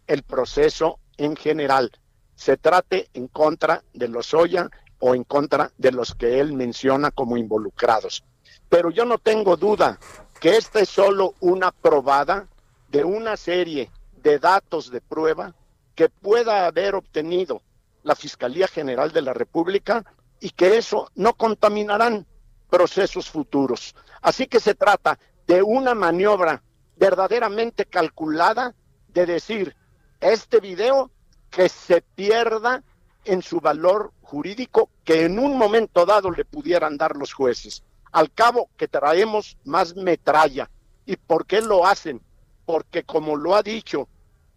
el proceso en general. Se trate en contra de los Oya o en contra de los que él menciona como involucrados. Pero yo no tengo duda que esta es solo una probada de una serie de datos de prueba que pueda haber obtenido la Fiscalía General de la República y que eso no contaminarán procesos futuros. Así que se trata de una maniobra verdaderamente calculada de decir, este video que se pierda en su valor jurídico que en un momento dado le pudieran dar los jueces. Al cabo que traemos más metralla. ¿Y por qué lo hacen? Porque como lo ha dicho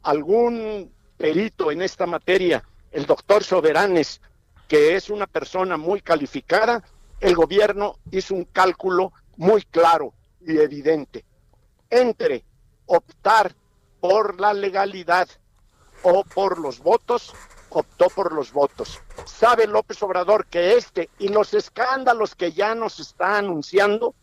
algún perito en esta materia, el doctor Soberanes, que es una persona muy calificada, el gobierno hizo un cálculo muy claro y evidente. Entre optar por la legalidad o por los votos, optó por los votos. Sabe López Obrador que este y los escándalos que ya nos está anunciando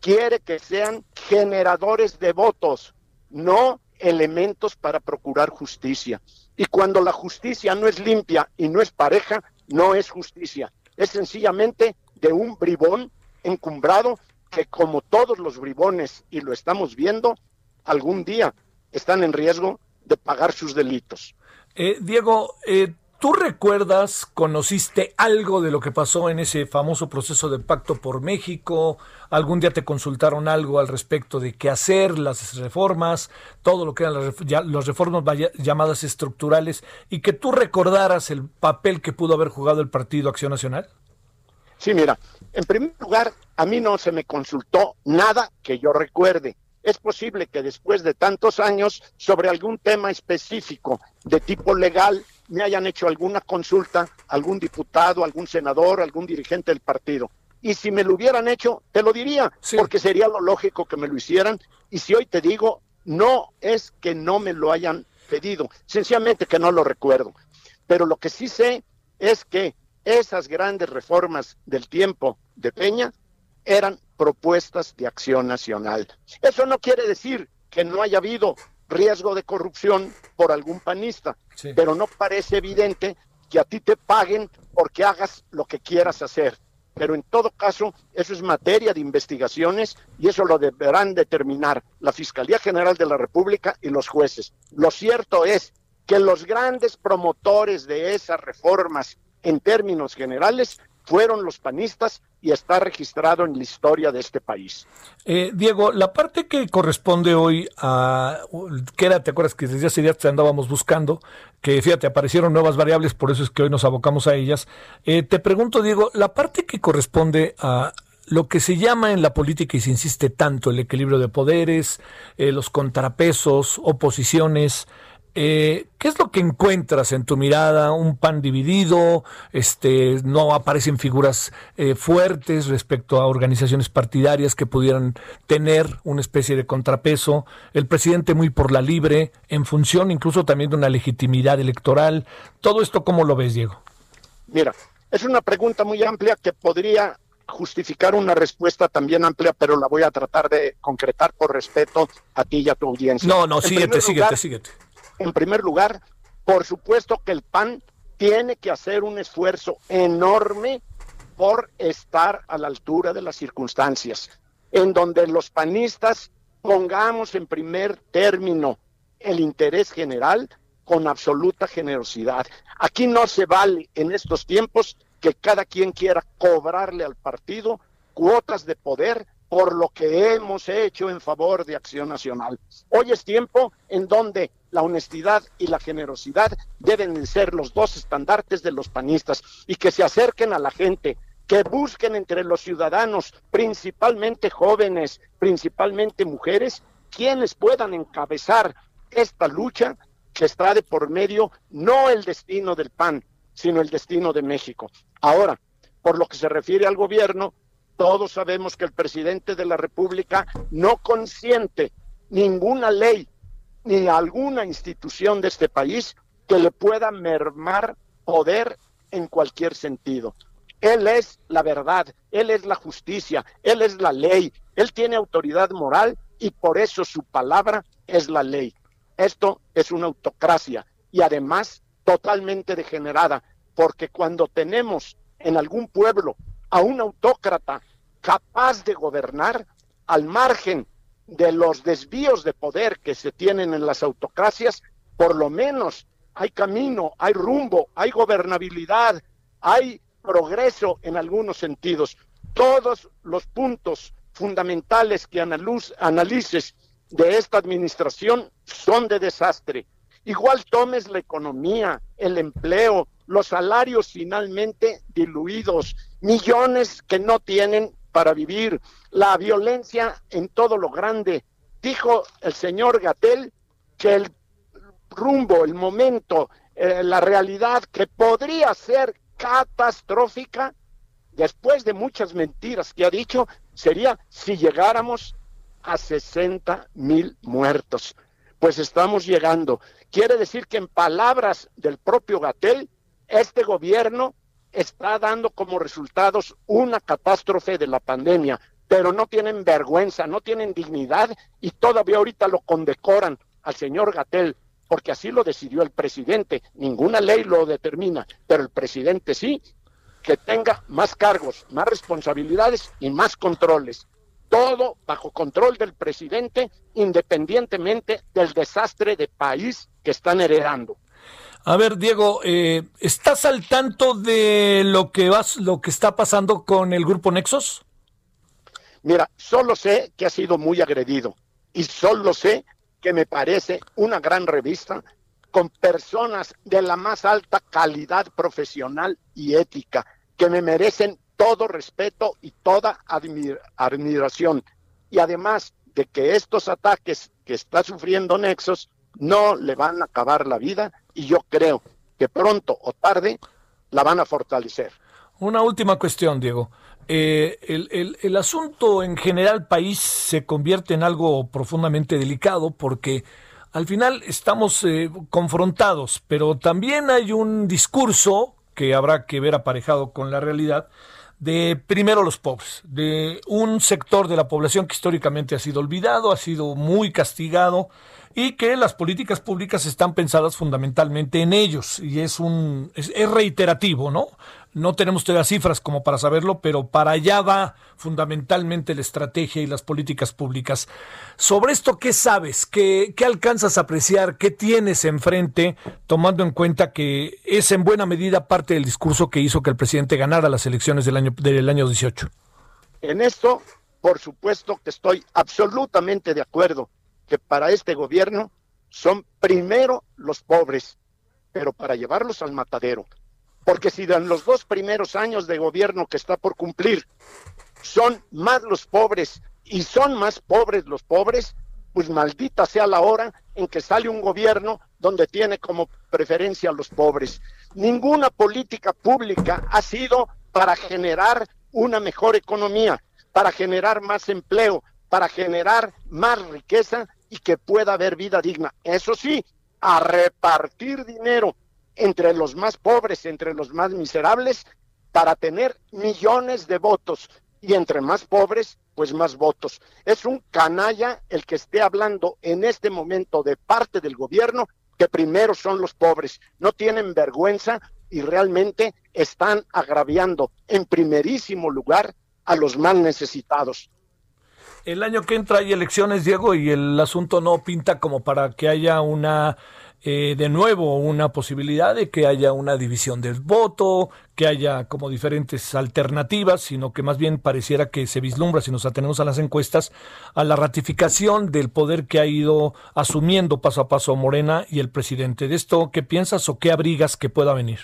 quiere que sean generadores de votos, no elementos para procurar justicia. Y cuando la justicia no es limpia y no es pareja, no es justicia. Es sencillamente de un bribón encumbrado que como todos los bribones, y lo estamos viendo, algún día están en riesgo de pagar sus delitos. Eh, Diego, eh, ¿tú recuerdas, conociste algo de lo que pasó en ese famoso proceso de pacto por México? ¿Algún día te consultaron algo al respecto de qué hacer, las reformas, todo lo que eran las, reformas llamadas estructurales, y que tú recordaras el papel que pudo haber jugado el Partido Acción Nacional? Sí, mira, en primer lugar, a mí no se me consultó nada que yo recuerde es posible que después de tantos años sobre algún tema específico de tipo legal me hayan hecho alguna consulta, algún diputado, algún senador, algún dirigente del partido. Y si me lo hubieran hecho, te lo diría, porque sería lo lógico que me lo hicieran. Y si hoy te digo, no es que no me lo hayan pedido, sencillamente que no lo recuerdo. Pero lo que sí sé es que esas grandes reformas del tiempo de Peña eran propuestas de acción nacional. Eso no quiere decir que no haya habido riesgo de corrupción por algún panista, pero no parece evidente que a ti te paguen porque hagas lo que quieras hacer. Pero en todo caso, eso es materia de investigaciones y eso lo deberán determinar la Fiscalía General de la República y los jueces. Lo cierto es que los grandes promotores de esas reformas en términos generales fueron los panistas y está registrado en la historia de este país. Eh, Diego, la parte que corresponde hoy a, que era, te acuerdas que desde hace días te andábamos buscando, que fíjate, aparecieron nuevas variables, por eso es que hoy nos abocamos a ellas. Eh, te pregunto, Diego, la parte que corresponde a lo que se llama en la política y se insiste tanto, el equilibrio de poderes, eh, los contrapesos, oposiciones, Eh, ¿Qué es lo que encuentras en tu mirada? ¿Un pan dividido? Este, ¿No aparecen figuras eh, fuertes respecto a organizaciones partidarias que pudieran tener una especie de contrapeso? ¿El presidente muy por la libre, en función incluso también de una legitimidad electoral? ¿Todo esto cómo lo ves, Diego? Mira, es una pregunta muy amplia que podría justificar una respuesta también amplia, pero la voy a tratar de concretar por respeto a ti y a tu audiencia. No, no, síguete, síguete, síguete. En primer lugar, por supuesto que el PAN tiene que hacer un esfuerzo enorme por estar a la altura de las circunstancias, en donde los panistas pongamos en primer término el interés general con absoluta generosidad. Aquí no se vale en estos tiempos que cada quien quiera cobrarle al partido cuotas de poder por lo que hemos hecho en favor de Acción Nacional. Hoy es tiempo en donde la honestidad y la generosidad deben ser los dos estandartes de los panistas y que se acerquen a la gente, que busquen entre los ciudadanos, principalmente jóvenes, principalmente mujeres, quienes puedan encabezar esta lucha que está de por medio no el destino del PAN, sino el destino de México. Ahora, por lo que se refiere al gobierno, todos sabemos que el presidente de la República no consiente ninguna ley ni alguna institución de este país que le pueda mermar poder en cualquier sentido. Él es la verdad, él es la justicia, él es la ley, él tiene autoridad moral y por eso su palabra es la ley. Esto es una autocracia y además totalmente degenerada, porque cuando tenemos en algún pueblo a un autócrata capaz de gobernar al margen de los desvíos de poder que se tienen en las autocracias, por lo menos hay camino, hay rumbo, hay gobernabilidad, hay progreso en algunos sentidos. Todos los puntos fundamentales que analices de esta administración son de desastre. Igual tomes la economía, el empleo, los salarios finalmente diluidos, millones que no tienen para vivir, la violencia en todo lo grande. Dijo el señor Gatel que el rumbo, el momento, eh, la realidad que podría ser catastrófica, después de muchas mentiras que ha dicho, sería si llegáramos a 60 mil muertos. Pues estamos llegando. Quiere decir que en palabras del propio Gatel, este gobierno está dando como resultados una catástrofe de la pandemia, pero no tienen vergüenza, no tienen dignidad y todavía ahorita lo condecoran al señor Gatel, porque así lo decidió el presidente. Ninguna ley lo determina, pero el presidente sí, que tenga más cargos, más responsabilidades y más controles. Todo bajo control del presidente, independientemente del desastre de país que están heredando. A ver, Diego, eh, ¿estás al tanto de lo que vas, lo que está pasando con el grupo Nexos? Mira, solo sé que ha sido muy agredido y solo sé que me parece una gran revista con personas de la más alta calidad profesional y ética que me merecen todo respeto y toda admiración. Y además de que estos ataques que está sufriendo Nexos no le van a acabar la vida y yo creo que pronto o tarde la van a fortalecer. Una última cuestión, Diego. Eh, el, asunto en general país se convierte en algo profundamente delicado porque al final estamos eh, confrontados, pero también hay un discurso que habrá que ver aparejado con la realidad de primero los pobres, de un sector de la población que históricamente ha sido olvidado, ha sido muy castigado, y que las políticas públicas están pensadas fundamentalmente en ellos y es un es, reiterativo, ¿no? No tenemos todavía cifras como para saberlo, pero para allá va fundamentalmente la estrategia y las políticas públicas. Sobre esto, ¿qué sabes? ¿Qué, qué alcanzas a apreciar? ¿Qué tienes enfrente, tomando en cuenta que es en buena medida parte del discurso que hizo que el presidente ganara las elecciones del año, del año 18? En esto, por supuesto que estoy absolutamente de acuerdo que para este gobierno son primero los pobres, pero para llevarlos al matadero. Porque si en los dos primeros años de gobierno que está por cumplir son más los pobres y son más pobres los pobres, pues maldita sea la hora en que sale un gobierno donde tiene como preferencia a los pobres. Ninguna política pública ha sido para generar una mejor economía, para generar más empleo, para generar más riqueza y que pueda haber vida digna. Eso sí, a repartir dinero entre los más pobres, entre los más miserables, para tener millones de votos y entre más pobres, pues más votos. Es un canalla el que esté hablando en este momento de parte del gobierno que primero son los pobres. No tienen vergüenza y realmente están agraviando en primerísimo lugar a los más necesitados. El año que entra hay elecciones, Diego, y el asunto no pinta como para que haya una eh, de nuevo una posibilidad de que haya una división del voto, que haya como diferentes alternativas, sino que más bien pareciera que se vislumbra, si nos atenemos a las encuestas, a la ratificación del poder que ha ido asumiendo paso a paso Morena y el presidente. ¿De esto qué piensas o qué abrigas que pueda venir?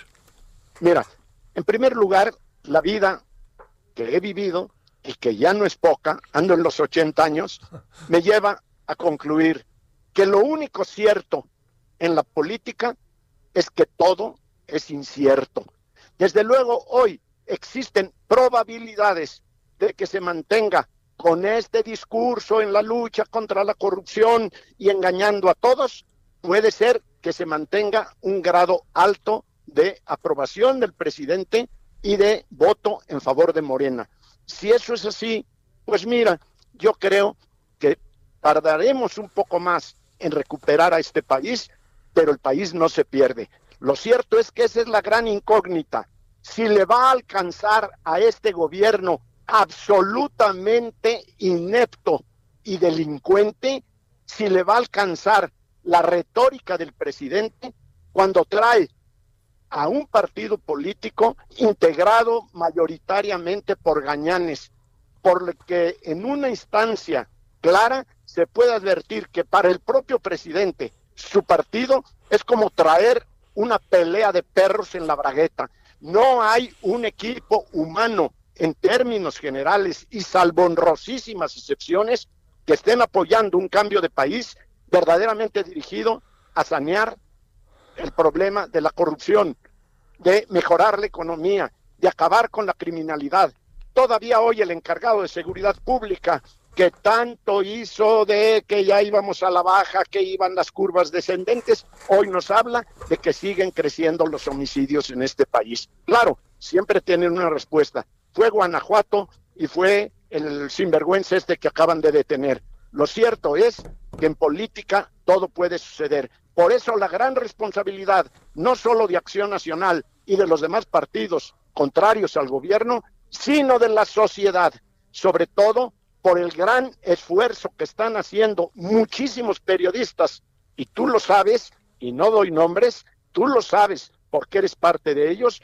Mira, en primer lugar, la vida que he vivido y que ya no es poca, ando en los 80 años, me lleva a concluir que lo único cierto en la política es que todo es incierto. Desde luego, hoy existen probabilidades de que se mantenga con este discurso en la lucha contra la corrupción y engañando a todos, puede ser que se mantenga un grado alto de aprobación del presidente y de voto en favor de Morena. Si eso es así, pues mira, yo creo que tardaremos un poco más en recuperar a este país, pero el país no se pierde. Lo cierto es que esa es la gran incógnita. Si le va a alcanzar a este gobierno absolutamente inepto y delincuente, si le va a alcanzar la retórica del presidente cuando trae a un partido político integrado mayoritariamente por gañanes, por lo que en una instancia clara se puede advertir que para el propio presidente su partido es como traer una pelea de perros en la bragueta. No hay un equipo humano en términos generales y salvo honrosísimas excepciones que estén apoyando un cambio de país verdaderamente dirigido a sanear el problema de la corrupción, de mejorar la economía, de acabar con la criminalidad. Todavía hoy el encargado de seguridad pública que tanto hizo de que ya íbamos a la baja, que iban las curvas descendentes, hoy nos habla de que siguen creciendo los homicidios en este país. Claro, siempre tienen una respuesta. Fue Guanajuato y fue el sinvergüenza este que acaban de detener. Lo cierto es que en política todo puede suceder. Por eso la gran responsabilidad, no solo de Acción Nacional y de los demás partidos contrarios al gobierno, sino de la sociedad, sobre todo por el gran esfuerzo que están haciendo muchísimos periodistas, y tú lo sabes, y no doy nombres, tú lo sabes porque eres parte de ellos,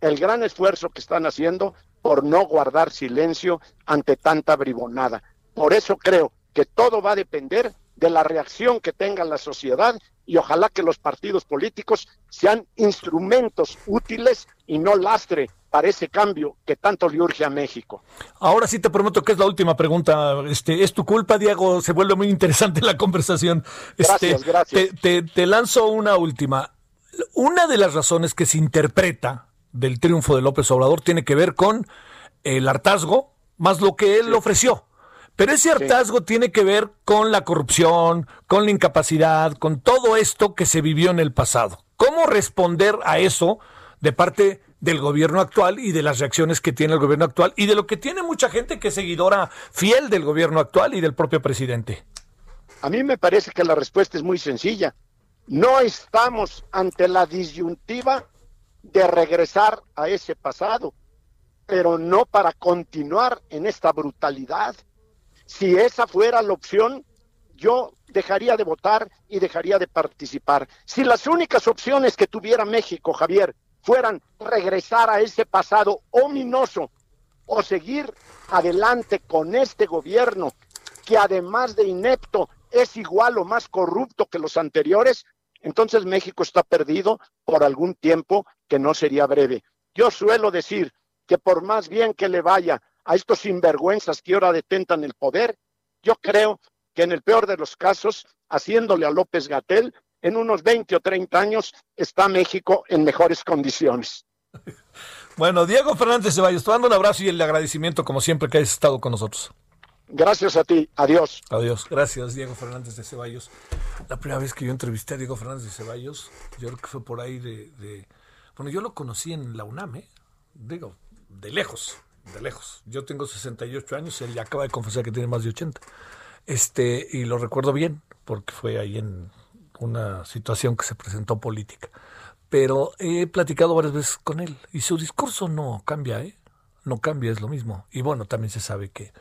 el gran esfuerzo que están haciendo por no guardar silencio ante tanta bribonada. Por eso creo que todo va a depender de la reacción que tenga la sociedad y ojalá que los partidos políticos sean instrumentos útiles y no lastre para ese cambio que tanto le urge a México. Ahora sí te prometo que es la última pregunta. Este, es tu culpa, Diego. Se vuelve muy interesante la conversación. Este, gracias, gracias. Te, te, lanzo una última. Una de las razones que se interpreta del triunfo de López Obrador tiene que ver con el hartazgo, más lo que él ofreció. Pero ese hartazgo tiene que ver con la corrupción, con la incapacidad, con todo esto que se vivió en el pasado. ¿Cómo responder a eso de parte del gobierno actual y de las reacciones que tiene el gobierno actual y de lo que tiene mucha gente que es seguidora fiel del gobierno actual y del propio presidente? A mí me parece que la respuesta es muy sencilla. No estamos ante la disyuntiva de regresar a ese pasado, pero no para continuar en esta brutalidad. Si esa fuera la opción, yo dejaría de votar y dejaría de participar. Si las únicas opciones que tuviera México, Javier, fueran regresar a ese pasado ominoso o seguir adelante con este gobierno que además de inepto es igual o más corrupto que los anteriores, entonces México está perdido por algún tiempo que no sería breve. Yo suelo decir que por más bien que le vaya a estos sinvergüenzas que ahora detentan el poder, yo creo que en el peor de los casos, haciéndole a López Gatel, en unos 20 o 30 años está México en mejores condiciones. [LAUGHS] Bueno, Diego Fernández Ceballos, te mando un abrazo y el agradecimiento como siempre que hayas estado con nosotros. Gracias a ti, adiós. Adiós, gracias Diego Fernández de Ceballos. La primera vez que yo entrevisté a Diego Fernández de Ceballos, yo creo que fue por ahí de... Bueno, yo lo conocí en la UNAM, ¿eh? digo, de lejos, de lejos. Yo tengo 68 años, él ya acaba de confesar que tiene más de 80. Este, y lo recuerdo bien, porque fue ahí en una situación que se presentó política. Pero he platicado varias veces con él y su discurso no cambia, ¿eh? No cambia, es lo mismo. Y bueno, también se sabe que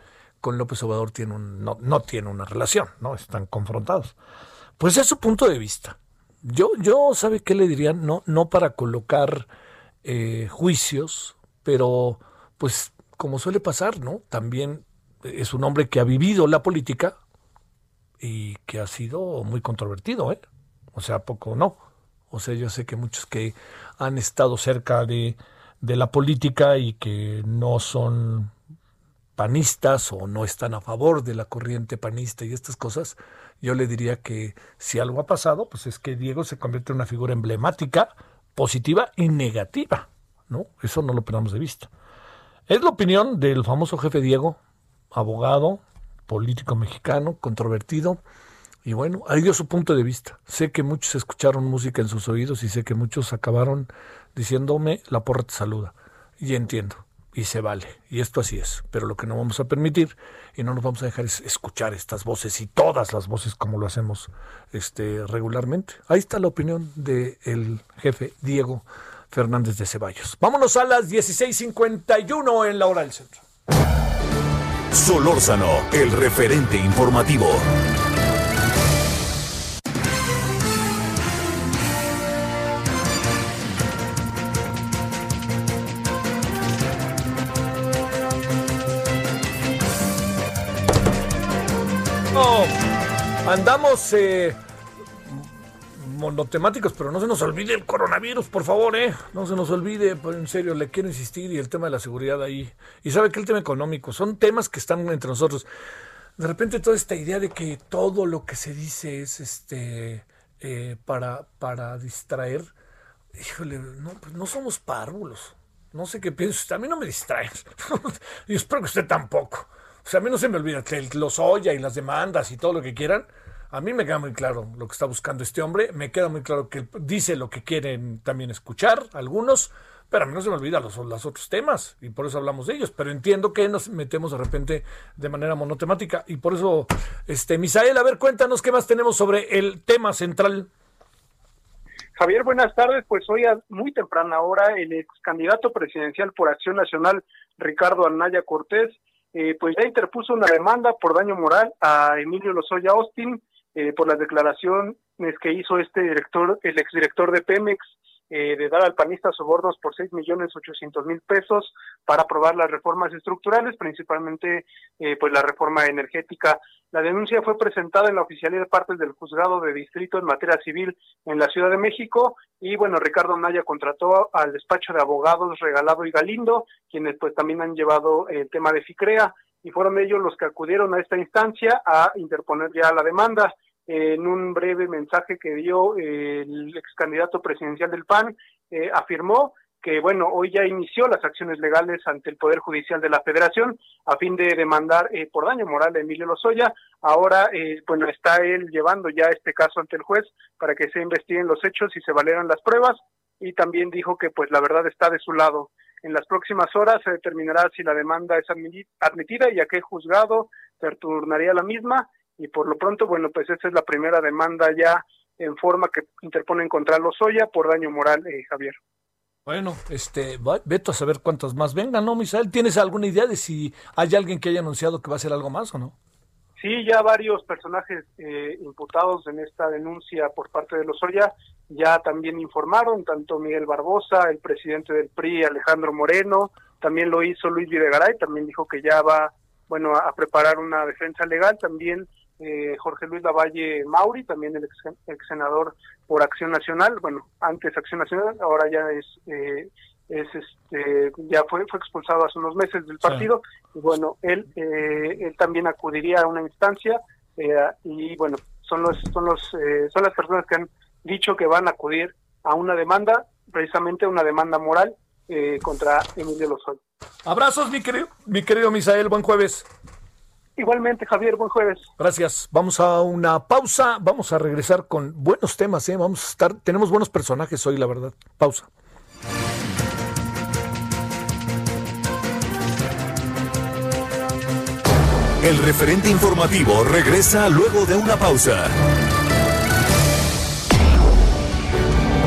con López Obrador tiene un, no, no tiene una relación, ¿no? Están confrontados. Pues es su punto de vista. Yo, yo ¿sabe qué le diría? No, no para colocar eh, juicios, pero pues como suele pasar, ¿no? También es un hombre que ha vivido la política y que ha sido muy controvertido, ¿eh? O sea, poco no. O sea, yo sé que muchos que han estado cerca de, de la política y que no son panistas o no están a favor de la corriente panista y estas cosas, yo le diría que si algo ha pasado, pues es que Diego se convierte en una figura emblemática, positiva y negativa, ¿no? Eso no lo perdamos de vista. Es la opinión del famoso jefe Diego, abogado, político mexicano, controvertido, y bueno, ahí dio su punto de vista. Sé que muchos escucharon música en sus oídos y sé que muchos acabaron diciéndome la porra te saluda. Y entiendo, y se vale, y esto así es. Pero lo que no vamos a permitir y no nos vamos a dejar es escuchar estas voces y todas las voces como lo hacemos este, regularmente. Ahí está la opinión del jefe Diego Fernández de Ceballos. Vámonos a las 16:51 en la hora del centro. Solórzano, el referente informativo. andamos eh, monotemáticos, pero no se nos olvide el coronavirus, por favor, ¿eh? No se nos olvide, pues, en serio, le quiero insistir y el tema de la seguridad ahí. Y sabe que el tema económico, son temas que están entre nosotros. De repente toda esta idea de que todo lo que se dice es este eh, para, para distraer, híjole, no, pues no somos párvulos. No sé qué pienso, a mí no me distraen. [LAUGHS] y espero que usted tampoco. O sea, a mí no se me olvida que los Oya y las demandas y todo lo que quieran, a mí me queda muy claro lo que está buscando este hombre, me queda muy claro que dice lo que quieren también escuchar algunos, pero a mí no se me olvida los, los otros temas y por eso hablamos de ellos, pero entiendo que nos metemos de repente de manera monotemática y por eso, este, Misael, a ver, cuéntanos qué más tenemos sobre el tema central. Javier, buenas tardes. Pues hoy a muy temprana hora el ex candidato presidencial por Acción Nacional, Ricardo Anaya Cortés, eh, pues ya interpuso una demanda por daño moral a Emilio Lozoya Austin eh, por las declaraciones que hizo este director, el exdirector de Pemex, eh, de dar al panista sobornos por seis millones ochocientos mil pesos para aprobar las reformas estructurales, principalmente eh, pues la reforma energética. La denuncia fue presentada en la oficialidad de partes del juzgado de distrito en materia civil en la Ciudad de México y bueno, Ricardo Naya contrató al despacho de abogados Regalado y Galindo, quienes pues también han llevado el tema de FICREA y fueron ellos los que acudieron a esta instancia a interponer ya la demanda. En un breve mensaje que dio eh, el ex candidato presidencial del PAN, eh, afirmó que, bueno, hoy ya inició las acciones legales ante el Poder Judicial de la Federación a fin de demandar eh, por daño moral a Emilio Lozoya. Ahora, bueno, está él llevando ya este caso ante el juez para que se investiguen los hechos y se valeran las pruebas y también dijo que, pues, la verdad está de su lado. En las próximas horas se determinará si la demanda es admitida y a qué juzgado se turnaría la misma. Y por lo pronto, bueno, pues esa es la primera demanda ya en forma que interponen contra Lozoya por daño moral, eh, Javier. Bueno, este, veto a saber cuántos más vengan, ¿no, Misael? ¿Tienes alguna idea de si hay alguien que haya anunciado que va a hacer algo más o no? Sí, ya varios personajes eh, imputados en esta denuncia por parte de Lozoya ya también informaron, tanto Miguel Barbosa, el presidente del PRI, Alejandro Moreno, también lo hizo Luis Videgaray, también dijo que ya va, bueno, a, preparar una defensa legal, también eh, Jorge Luis Lavalle Mauri, también el ex, senador por Acción Nacional, bueno, antes Acción Nacional, ahora ya es, eh, es este, ya fue, fue expulsado hace unos meses del partido, y bueno, él, eh, él también acudiría a una instancia y bueno, son los son los son las personas que han dicho que van a acudir a una demanda, precisamente una demanda moral contra Emilio Lozoya. Abrazos, mi querido, mi querido Misael, buen jueves. Igualmente, Javier, buen jueves. Gracias. Vamos a una pausa. Vamos a regresar con buenos temas, ¿eh? Vamos a estar, tenemos buenos personajes hoy, la verdad. Pausa. El referente informativo regresa luego de una pausa.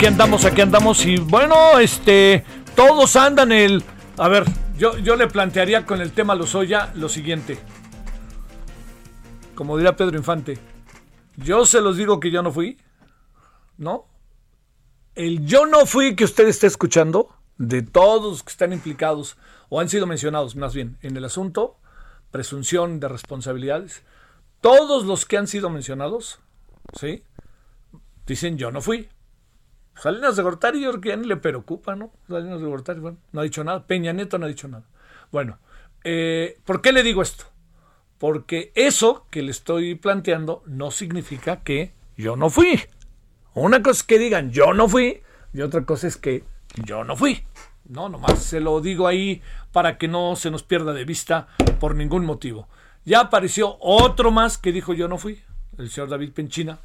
Aquí andamos, aquí andamos y bueno, este, todos andan el... A ver, yo, yo le plantearía con el tema Lozoya lo siguiente. Como dirá Pedro Infante, yo se los digo que yo no fui, ¿no? El yo no fui que usted está escuchando, de todos los que están implicados, o han sido mencionados más bien, en el asunto, presunción de responsabilidades, todos los que han sido mencionados, ¿sí? Dicen yo no fui. Salinas de Gortari yo creo que ya ni le preocupa, ¿no? Salinas de Gortari, bueno, no ha dicho nada. Peña Nieto no ha dicho nada. Bueno, eh, ¿por qué le digo esto? Porque eso que le estoy planteando no significa que yo no fui. Una cosa es que digan yo no fui y otra cosa es que yo no fui. No, nomás se lo digo ahí para que no se nos pierda de vista por ningún motivo. Ya apareció otro más que dijo yo no fui, el señor David Penchina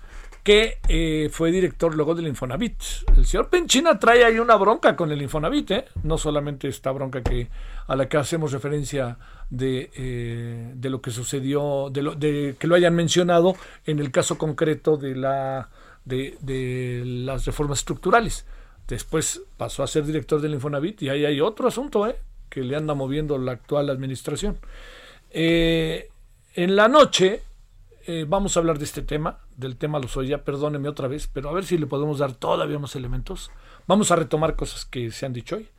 que eh, fue director luego del Infonavit. El señor Penchina trae ahí una bronca con el Infonavit, ¿eh? no solamente esta bronca que a la que hacemos referencia de, eh, de lo que sucedió, de, lo, de que lo hayan mencionado en el caso concreto de la de, de las reformas estructurales. Después pasó a ser director del Infonavit y ahí hay otro asunto ¿eh? que le anda moviendo la actual administración. en la noche vamos a hablar de este tema del tema Lozoya, perdóneme otra vez, pero a ver si le podemos dar todavía más elementos. Vamos a retomar cosas que se han dicho hoy.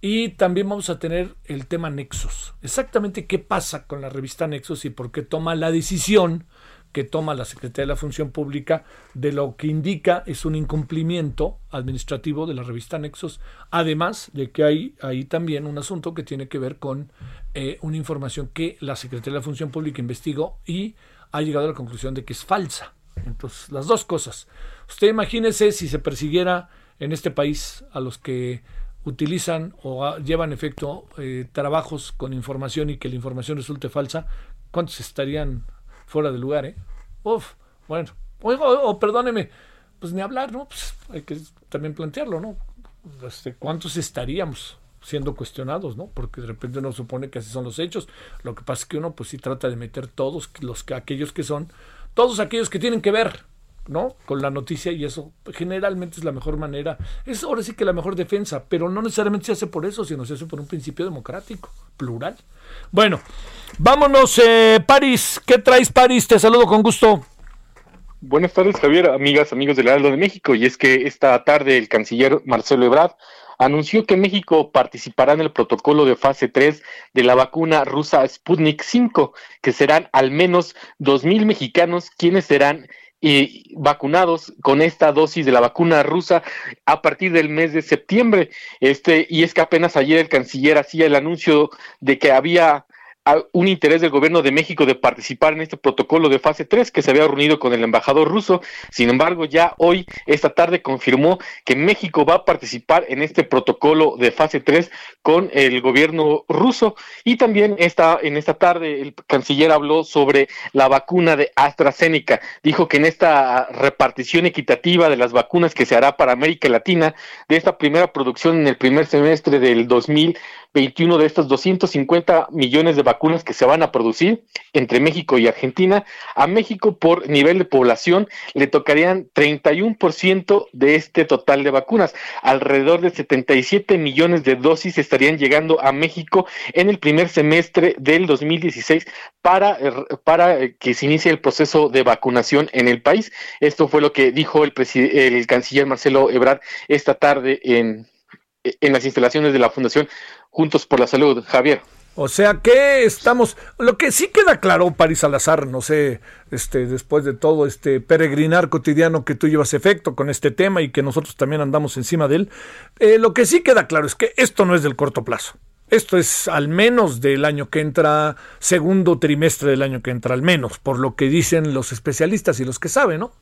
Y también vamos a tener el tema Nexos. Exactamente qué pasa con la revista Nexos y por qué toma la decisión que toma la Secretaría de la Función Pública de lo que indica es un incumplimiento administrativo de la revista Nexos, además de que hay ahí también un asunto que tiene que ver con eh, una información que la Secretaría de la Función Pública investigó y ha llegado a la conclusión de que es falsa. Entonces, las dos cosas. Usted imagínese si se persiguiera en este país a los que utilizan o llevan efecto eh, trabajos con información y que la información resulte falsa, ¿cuántos estarían fuera de lugar? Eh? Uf, bueno, o, perdóneme, pues ni hablar, ¿no? Pues hay que también plantearlo, ¿no? Este, ¿Cuántos estaríamos siendo cuestionados, ¿no? Porque de repente uno supone que así son los hechos. Lo que pasa es que uno pues sí trata de meter todos los aquellos que son todos aquellos que tienen que ver ¿no? con la noticia y eso generalmente es la mejor manera, es ahora sí que la mejor defensa, pero no necesariamente se hace por eso, sino se hace por un principio democrático, plural. Bueno, vámonos, eh, París, ¿qué traes París? Te saludo con gusto. Buenas tardes, Javier, amigas, amigos del Heraldo de México, y es que esta tarde el canciller Marcelo Ebrard anunció que México participará en el protocolo de fase 3 de la vacuna rusa Sputnik 5, que serán al menos 2.000 mexicanos quienes serán eh, vacunados con esta dosis de la vacuna rusa a partir del mes de septiembre. Este, y es que apenas ayer el canciller hacía el anuncio de que había un interés del gobierno de México de participar en este protocolo de fase 3 que se había reunido con el embajador ruso. Sin embargo, ya hoy, esta tarde, confirmó que México va a participar en este protocolo de fase 3 con el gobierno ruso. Y también esta, en esta tarde el canciller habló sobre la vacuna de AstraZeneca. Dijo que en esta repartición equitativa de las vacunas que se hará para América Latina, de esta primera producción en el primer semestre del 2000, 21 de estos 250 millones de vacunas que se van a producir entre México y Argentina. A México por nivel de población le tocarían 31% de este total de vacunas. Alrededor de 77 millones de dosis estarían llegando a México en el primer semestre del 2016 para, para que se inicie el proceso de vacunación en el país. Esto fue lo que dijo el, el canciller Marcelo Ebrard esta tarde en, en las instalaciones de la Fundación Juntos por la Salud. Javier. O sea que estamos, lo que sí queda claro, París Salazar, no sé, este, después de todo este peregrinar cotidiano que tú llevas efecto con este tema y que nosotros también andamos encima de él, eh, lo que sí queda claro es que esto no es del corto plazo. Esto es al menos del año que entra, segundo trimestre del año que entra, al menos, por lo que dicen los especialistas y los que saben, ¿no?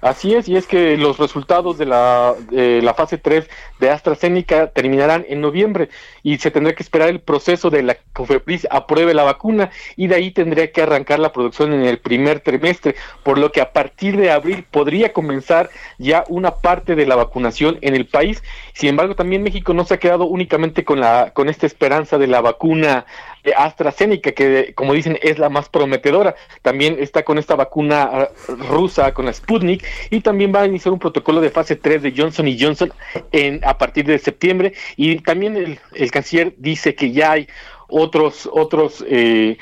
Así es, y es que los resultados de la, de la fase 3 de AstraZeneca terminarán en noviembre y se tendrá que esperar el proceso de la COFEPRIS apruebe la vacuna y de ahí tendría que arrancar la producción en el primer trimestre, por lo que a partir de abril podría comenzar ya una parte de la vacunación en el país. Sin embargo, también México no se ha quedado únicamente con la con esta esperanza de la vacuna AstraZeneca, que como dicen es la más prometedora. También está con esta vacuna ah, rusa, con la Sputnik, y también va a iniciar un protocolo de fase 3 de Johnson y Johnson en, a partir de septiembre. Y también el, el canciller dice que ya hay otros, otros eh,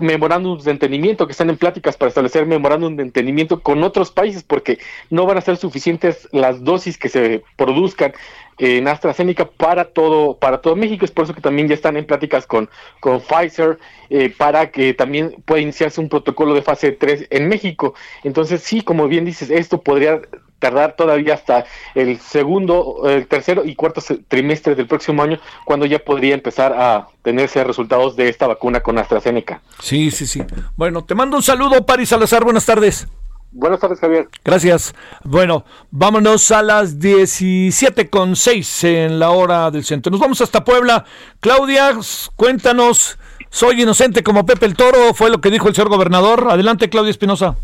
memorándums de entendimiento que están en pláticas para establecer memorándum de entendimiento con otros países porque no van a ser suficientes las dosis que se produzcan en AstraZeneca para todo para todo México es por eso que también ya están en pláticas con con Pfizer eh, para que también pueda iniciarse un protocolo de fase 3 en México entonces sí como bien dices esto podría tardar todavía hasta el segundo, el tercero y cuarto trimestre del próximo año, cuando ya podría empezar a tenerse resultados de esta vacuna con AstraZeneca. Sí, sí, sí. Bueno, te mando un saludo, Paris Salazar, buenas tardes. Buenas tardes, Javier. Gracias. Bueno, vámonos a las 17 con 6 en la hora del centro. Nos vamos hasta Puebla. Claudia, cuéntanos, soy inocente como Pepe el Toro, fue lo que dijo el señor gobernador. Adelante, Claudia Espinosa.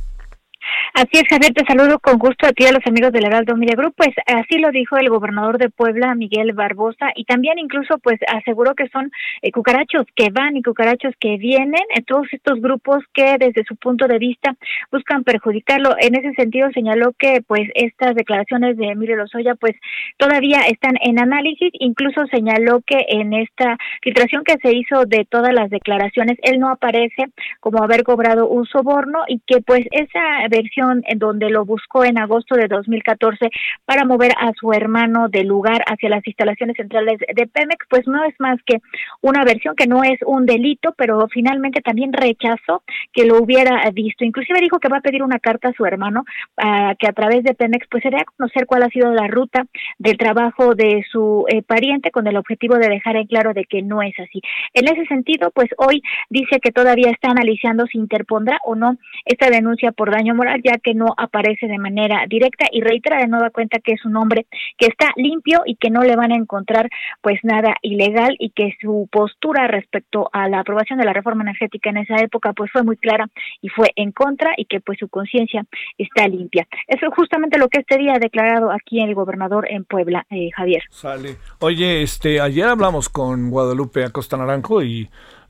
Así es, Javier, te saludo con gusto a ti y a los amigos del Heraldo Media Group. Pues así lo dijo el gobernador de Puebla, Miguel Barbosa, y también incluso pues aseguró que son eh, cucarachos que van y cucarachos que vienen, eh, todos estos grupos que desde su punto de vista buscan perjudicarlo. En ese sentido señaló que pues estas declaraciones de Emilio Lozoya pues todavía están en análisis, incluso señaló que en esta filtración que se hizo de todas las declaraciones, él no aparece como haber cobrado un soborno y que pues esa versión en donde lo buscó en agosto de 2014 para mover a su hermano del lugar hacia las instalaciones centrales de Pemex, pues no es más que una versión que no es un delito, pero finalmente también rechazó que lo hubiera visto. Inclusive dijo que va a pedir una carta a su hermano para que a través de Pemex pues se a conocer cuál ha sido la ruta del trabajo de su eh, pariente con el objetivo de dejar en claro de que no es así. En ese sentido, pues hoy dice que todavía está analizando si interpondrá o no esta denuncia por daño ya que no aparece de manera directa y reitera de nueva cuenta que es un hombre que está limpio y que no le van a encontrar pues nada ilegal y que su postura respecto a la aprobación de la reforma energética en esa época pues fue muy clara y fue en contra y que pues su conciencia está limpia. Eso es justamente lo que este día ha declarado aquí el gobernador en Puebla, eh, Javier. Sale. Oye, este ayer hablamos con Guadalupe Acosta Naranjo y,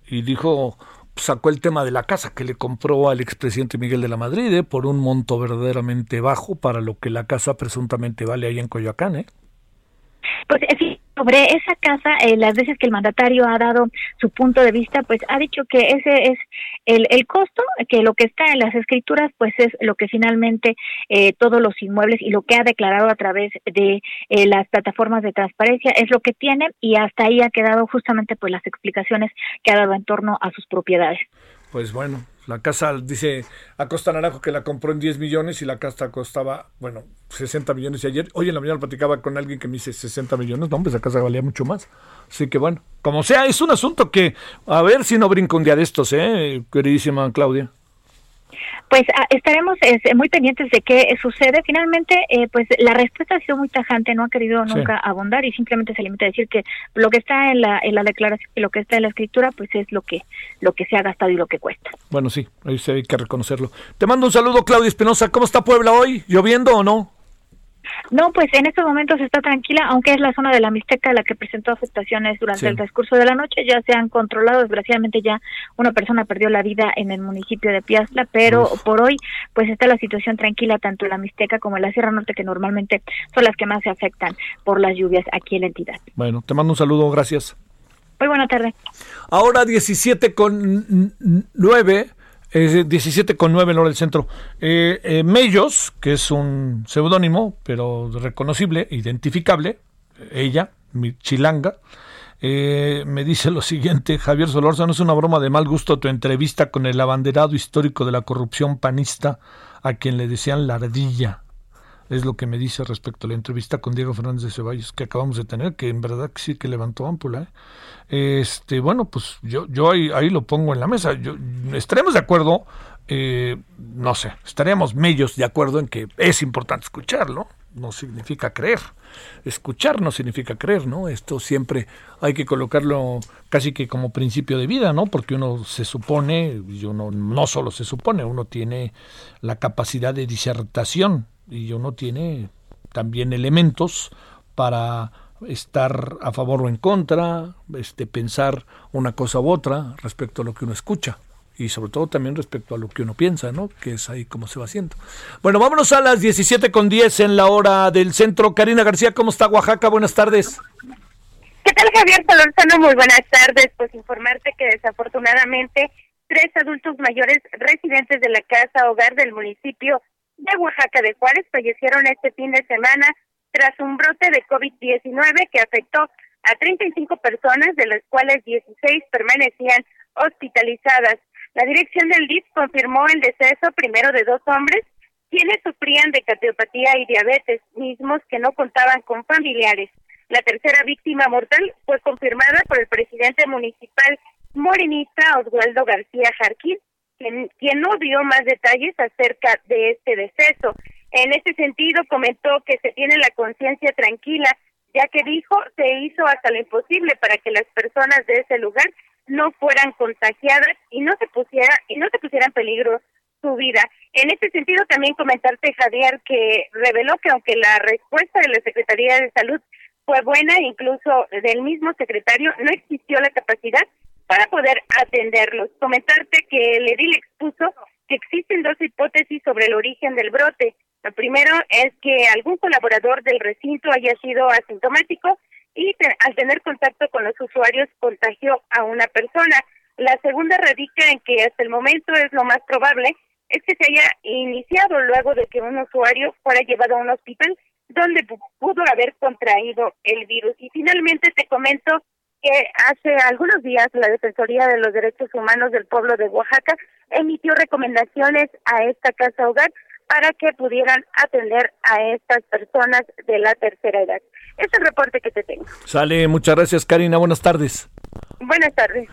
y dijo sacó el tema de la casa que le compró al expresidente Miguel de la Madrid ¿eh? por un monto verdaderamente bajo para lo que la casa presuntamente vale ahí en Coyoacán. ¿eh? Pues sobre esa casa, eh, las veces que el mandatario ha dado su punto de vista, pues ha dicho que ese es el, el costo, que lo que está en las escrituras, pues es lo que finalmente eh, todos los inmuebles y lo que ha declarado a través de eh, las plataformas de transparencia es lo que tiene y hasta ahí ha quedado justamente pues las explicaciones que ha dado en torno a sus propiedades. Pues bueno, la casa dice Acosta Naranjo que la compró en 10 millones y la casa costaba, bueno, 60 millones. Y ayer, hoy en la mañana platicaba con alguien que me dice 60 millones. No, hombre, esa casa valía mucho más. Así que bueno, como sea, es un asunto que a ver si no brinco un día de estos, ¿eh? Queridísima Claudia. Pues ah, estaremos muy pendientes de qué sucede. Finalmente, eh, pues la respuesta ha sido muy tajante, no ha querido nunca abundar y simplemente se limita a decir que lo que está en la, en la declaración y lo que está en la escritura, pues es lo que, lo que se ha gastado y lo que cuesta. Bueno, sí, ahí sí hay que reconocerlo. Te mando un saludo, Claudia Espinosa. ¿Cómo está Puebla hoy? ¿Lloviendo o no? No, pues en estos momentos está tranquila, aunque es la zona de la Mixteca la que presentó afectaciones durante el transcurso de la noche. Ya se han controlado, desgraciadamente ya una persona perdió la vida en el municipio de Piazla, pero por hoy pues está la situación tranquila tanto en la Mixteca como en la Sierra Norte, que normalmente son las que más se afectan por las lluvias aquí en la entidad. Bueno, te mando un saludo, gracias. Muy buena tarde. Ahora 17 con 9 17 con 9 en hora del centro. Eh, eh, Mellos, que es un seudónimo, pero reconocible, identificable, ella, mi chilanga, eh, me dice lo siguiente, Javier Solórzano, es una broma de mal gusto tu entrevista con el abanderado histórico de la corrupción panista, a quien le decían la ardilla es lo que me dice respecto a la entrevista con Diego Fernández de Ceballos que acabamos de tener, que en verdad sí que levantó ámpula. ¿eh? Este, bueno, pues yo, yo ahí, lo pongo en la mesa. Yo, estaremos de acuerdo, eh, no sé, estaríamos medios de acuerdo en que es importante escucharlo. No significa creer. Escuchar no significa creer, ¿no? Esto siempre hay que colocarlo casi que como principio de vida, ¿no? Porque uno se supone, y uno no solo se supone, uno tiene la capacidad de disertación y uno tiene también elementos para estar a favor o en contra, este, pensar una cosa u otra respecto a lo que uno escucha y sobre todo también respecto a lo que uno piensa, ¿no? Que es ahí como se va haciendo. Bueno, vámonos a las 17 con 10 en la hora del centro. Karina García, ¿cómo está Oaxaca? Buenas tardes. ¿Qué tal, Javier Solorzano? Muy buenas tardes. Pues informarte que desafortunadamente tres adultos mayores residentes de la casa hogar del municipio de Oaxaca de Juárez fallecieron este fin de semana tras un brote de COVID-19 que afectó a 35 personas, de las cuales 16 permanecían hospitalizadas. La dirección del DIF confirmó el deceso primero de dos hombres, quienes sufrían de cardiopatía y diabetes, mismos que no contaban con familiares. La tercera víctima mortal fue confirmada por el presidente municipal morinista Oswaldo García Jarquín, quien, no dio más detalles acerca de este deceso. En ese sentido, comentó que se tiene la conciencia tranquila, ya que dijo se hizo hasta lo imposible para que las personas de ese lugar no fueran contagiadas y no se pusiera y no se pusiera en peligro su vida. En este sentido, también comentarte, Javier, que reveló que aunque la respuesta de la Secretaría de Salud fue buena, incluso del mismo secretario, no existió la capacidad para poder atenderlos. Comentarte que el edil expuso que existen dos hipótesis sobre el origen del brote. Lo primero es que algún colaborador del recinto haya sido asintomático y al tener contacto con los usuarios contagió a una persona. La segunda radica en que hasta el momento es lo más probable es que se haya iniciado luego de que un usuario fuera llevado a un hospital donde pudo haber contraído el virus. Y finalmente te comento que hace algunos días la Defensoría de los Derechos Humanos del Pueblo de Oaxaca emitió recomendaciones a esta casa hogar para que pudieran atender a estas personas de la tercera edad. Es el reporte que te tengo. Sale, muchas gracias Karina, buenas tardes. Buenas tardes.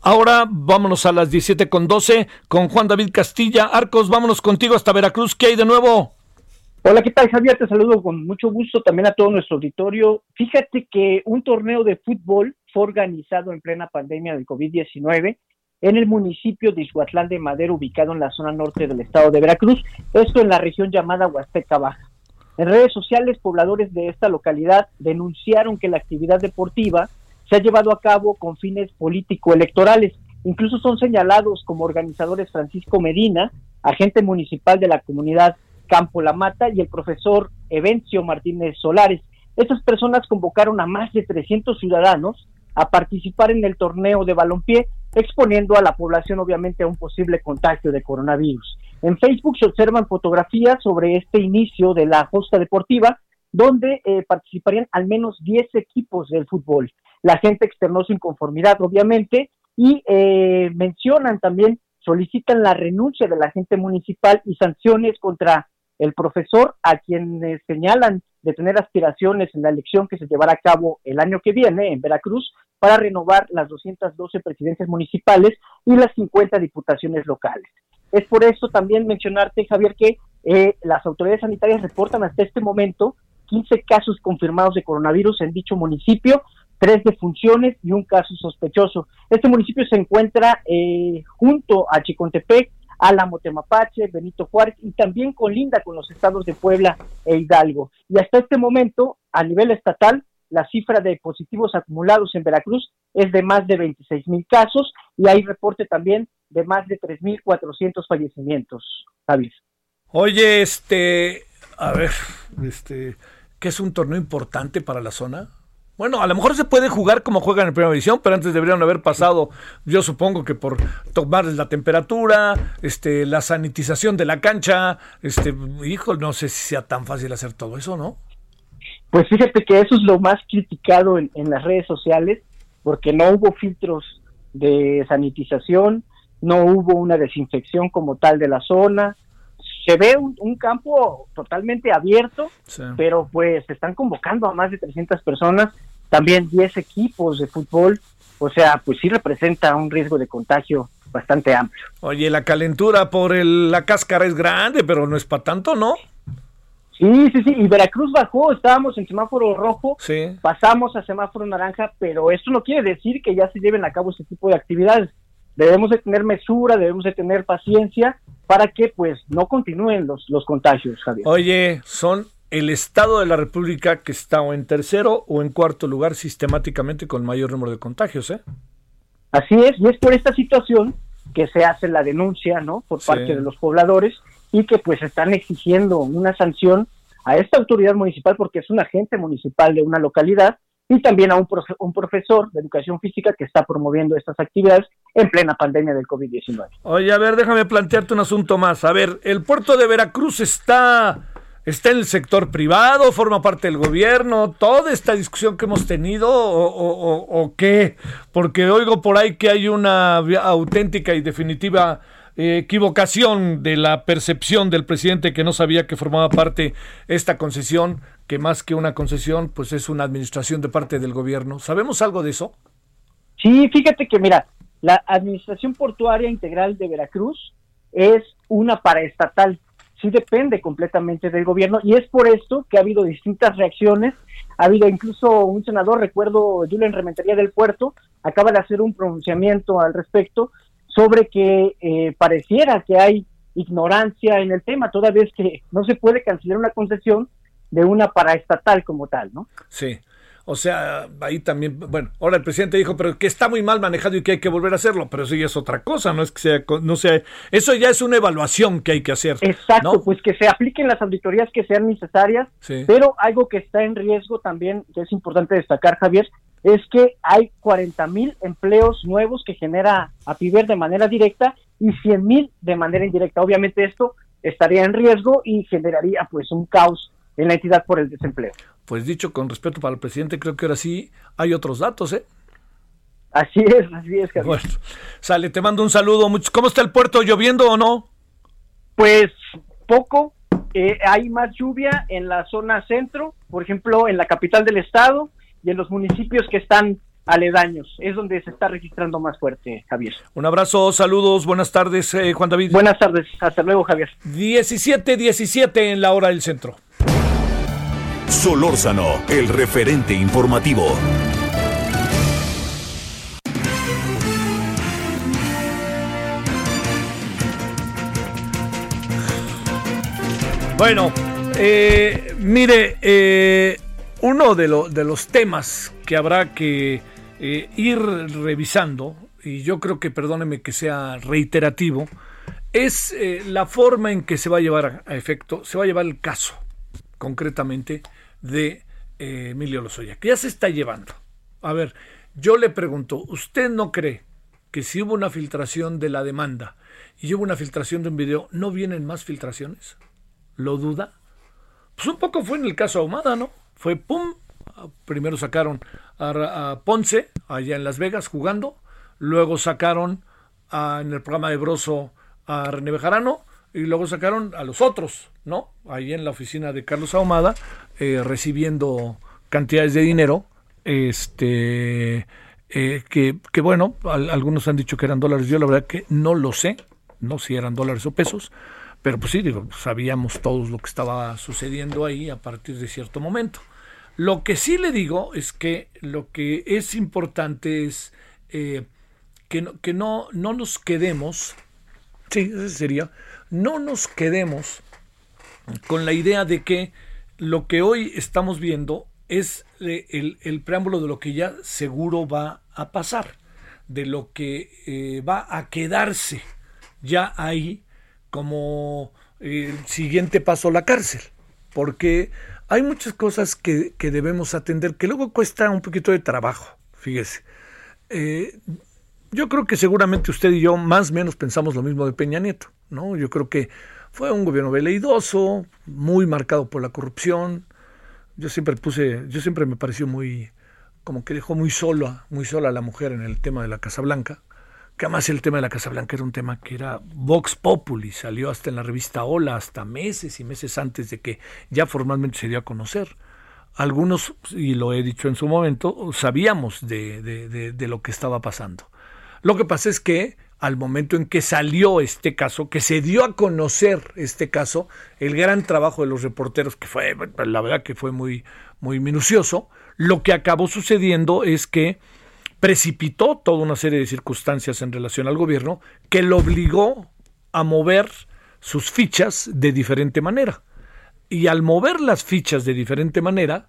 Ahora vámonos a las 17 con 12 con Juan David Castilla. Arcos, vámonos contigo hasta Veracruz. ¿Qué hay de nuevo? Hola, ¿qué tal Javier? Te saludo con mucho gusto también a todo nuestro auditorio. Fíjate que un torneo de fútbol fue organizado en plena pandemia del COVID-19 en el municipio de Ixhuatlán de Madero, ubicado en la zona norte del estado de Veracruz, esto en la región llamada Huasteca Baja. En redes sociales, pobladores de esta localidad denunciaron que la actividad deportiva se ha llevado a cabo con fines político-electorales. Incluso son señalados como organizadores Francisco Medina, agente municipal de la comunidad Campo La Mata y el profesor Evencio Martínez Solares. Estas personas convocaron a más de 300 ciudadanos a participar en el torneo de balompié, exponiendo a la población obviamente a un posible contagio de coronavirus. En Facebook se observan fotografías sobre este inicio de la justa deportiva, donde eh, participarían al menos 10 equipos del fútbol. La gente externó su inconformidad, obviamente, y eh, mencionan también, solicitan la renuncia de la gente municipal y sanciones contra el profesor a quienes señalan de tener aspiraciones en la elección que se llevará a cabo el año que viene en Veracruz para renovar las 212 presidencias municipales y las 50 diputaciones locales. Es por eso también mencionarte, Javier, que eh, las autoridades sanitarias reportan hasta este momento 15 casos confirmados de coronavirus en dicho municipio, tres defunciones y un caso sospechoso. Este municipio se encuentra eh, junto a Chicontepec, Álamo Temapache, Benito Juárez y también colinda con los estados de Puebla e Hidalgo. Y hasta este momento, a nivel estatal, la cifra de positivos acumulados en Veracruz es de más de 26 mil casos y hay reporte también de más de 3.400 fallecimientos. Javier. Oye, este, a ver, este, ¿qué es un torneo importante para la zona? Bueno, a lo mejor se puede jugar como juegan en primera división, pero antes deberían haber pasado, yo supongo que por tomar la temperatura, este, la sanitización de la cancha, este, hijo, no sé si sea tan fácil hacer todo eso, ¿no? Pues fíjate que eso es lo más criticado en, las redes sociales, porque no hubo filtros de sanitización, no hubo una desinfección como tal de la zona, se ve un, campo totalmente abierto, pero pues se están convocando a más de 300 personas, también 10 equipos de fútbol, o sea, pues sí representa un riesgo de contagio bastante amplio. Oye, la calentura por la cáscara es grande, pero no es para tanto, ¿no? Sí, sí, sí, y Veracruz bajó, estábamos en semáforo rojo, pasamos a semáforo naranja, pero esto no quiere decir que ya se lleven a cabo este tipo de actividades. Debemos de tener mesura, debemos de tener paciencia para que pues no continúen los, los contagios, Javier. Oye, son el Estado de la República que está o en tercero o en cuarto lugar sistemáticamente con mayor número de contagios, ¿eh? Así es, y es por esta situación que se hace la denuncia, ¿no? Por parte de los pobladores y que pues están exigiendo una sanción a esta autoridad municipal porque es un agente municipal de una localidad y también a un, un profesor de educación física que está promoviendo estas actividades en plena pandemia del COVID-19. Oye, a ver, déjame plantearte un asunto más. A ver, el puerto de Veracruz está, está en el sector privado, forma parte del gobierno, toda esta discusión que hemos tenido o, o qué, porque oigo por ahí que hay una auténtica y definitiva equivocación de la percepción del presidente que no sabía que formaba parte esta concesión, que más que una concesión, pues es una administración de parte del gobierno. ¿Sabemos algo de eso? Sí, fíjate que mira, la Administración Portuaria Integral de Veracruz es una paraestatal, sí depende completamente del gobierno y es por esto que ha habido distintas reacciones. Ha habido incluso un senador, recuerdo, Julián Rementería del Puerto, acaba de hacer un pronunciamiento al respecto sobre que eh, pareciera que hay ignorancia en el tema, toda vez que no se puede cancelar una concesión de una paraestatal como tal, ¿no? Sí. O sea, ahí también, bueno, ahora el presidente dijo, pero que está muy mal manejado y que hay que volver a hacerlo, pero eso ya es otra cosa, no es que sea, no sea, eso ya es una evaluación que hay que hacer. Exacto, pues que se apliquen las auditorías que sean necesarias, pero algo que está en riesgo también, que es importante destacar, Javier, es que hay 40 mil empleos nuevos que genera APIVER de manera directa y 100 mil de manera indirecta. Obviamente esto estaría en riesgo y generaría pues un caos en la entidad por el desempleo. Pues dicho con respeto para el presidente, creo que ahora sí hay otros datos, ¿eh? Así es, así es, Javier. Bueno, sale, te mando un saludo. ¿Cómo está el puerto? ¿Lloviendo o no? Pues poco. Eh, hay más lluvia en la zona centro, por ejemplo, en la capital del estado y en los municipios que están aledaños. Es donde se está registrando más fuerte, Javier. Un abrazo, saludos, buenas tardes, eh, Juan David. Buenas tardes, hasta luego, Javier. 17, 17 en la hora del centro. Solórzano, el referente informativo. Bueno, eh, mire, eh, uno de, los temas que habrá que eh, ir revisando, y yo creo que perdóneme que sea reiterativo, es la forma en que se va a llevar a efecto, se va a llevar el caso, concretamente, de eh, Emilio Lozoya, que ya se está llevando. A ver, yo le pregunto, ¿usted no cree que si hubo una filtración de la demanda y hubo una filtración de un video, no vienen más filtraciones? ¿Lo duda? Pues un poco fue en el caso Ahumada, ¿no? fue pum, primero sacaron a, Ponce, allá en Las Vegas, jugando, luego sacaron en el programa de Broso a René Bejarano, y luego sacaron a los otros, ¿no? Ahí en la oficina de Carlos Ahumada, eh, recibiendo cantidades de dinero, este, eh, que, que, bueno, algunos han dicho que eran dólares, yo la verdad que no lo sé, no si eran dólares o pesos, pero pues sí, digo, sabíamos todos lo que estaba sucediendo ahí a partir de cierto momento. Lo que sí le digo es que lo que es importante es eh, que, no, que no, no nos quedemos Sí, ese sería. No nos quedemos con la idea de que lo que hoy estamos viendo es eh, el, preámbulo de lo que ya seguro va a pasar, de lo que eh, va a quedarse ya ahí como el siguiente paso la cárcel, porque hay muchas cosas que, debemos atender que luego cuesta un poquito de trabajo, fíjese. Eh, yo creo que seguramente usted y yo más o menos pensamos lo mismo de Peña Nieto, ¿no? Yo creo que fue un gobierno veleidoso, muy marcado por la corrupción. Yo siempre puse, yo siempre me pareció muy, como que dejó muy sola, muy sola a la mujer en el tema de la Casa Blanca. Que además el tema de la Casa Blanca era un tema que era Vox Populi, salió hasta en la revista Hola, hasta meses y meses antes de que ya formalmente se dio a conocer. Algunos, y lo he dicho en su momento, sabíamos de, de, de lo que estaba pasando. Lo que pasa es que al momento en que salió este caso, que se dio a conocer este caso, el gran trabajo de los reporteros, que fue, la verdad que fue muy, muy minucioso, lo que acabó sucediendo es que precipitó toda una serie de circunstancias en relación al gobierno que lo obligó a mover sus fichas de diferente manera. Y al mover las fichas de diferente manera,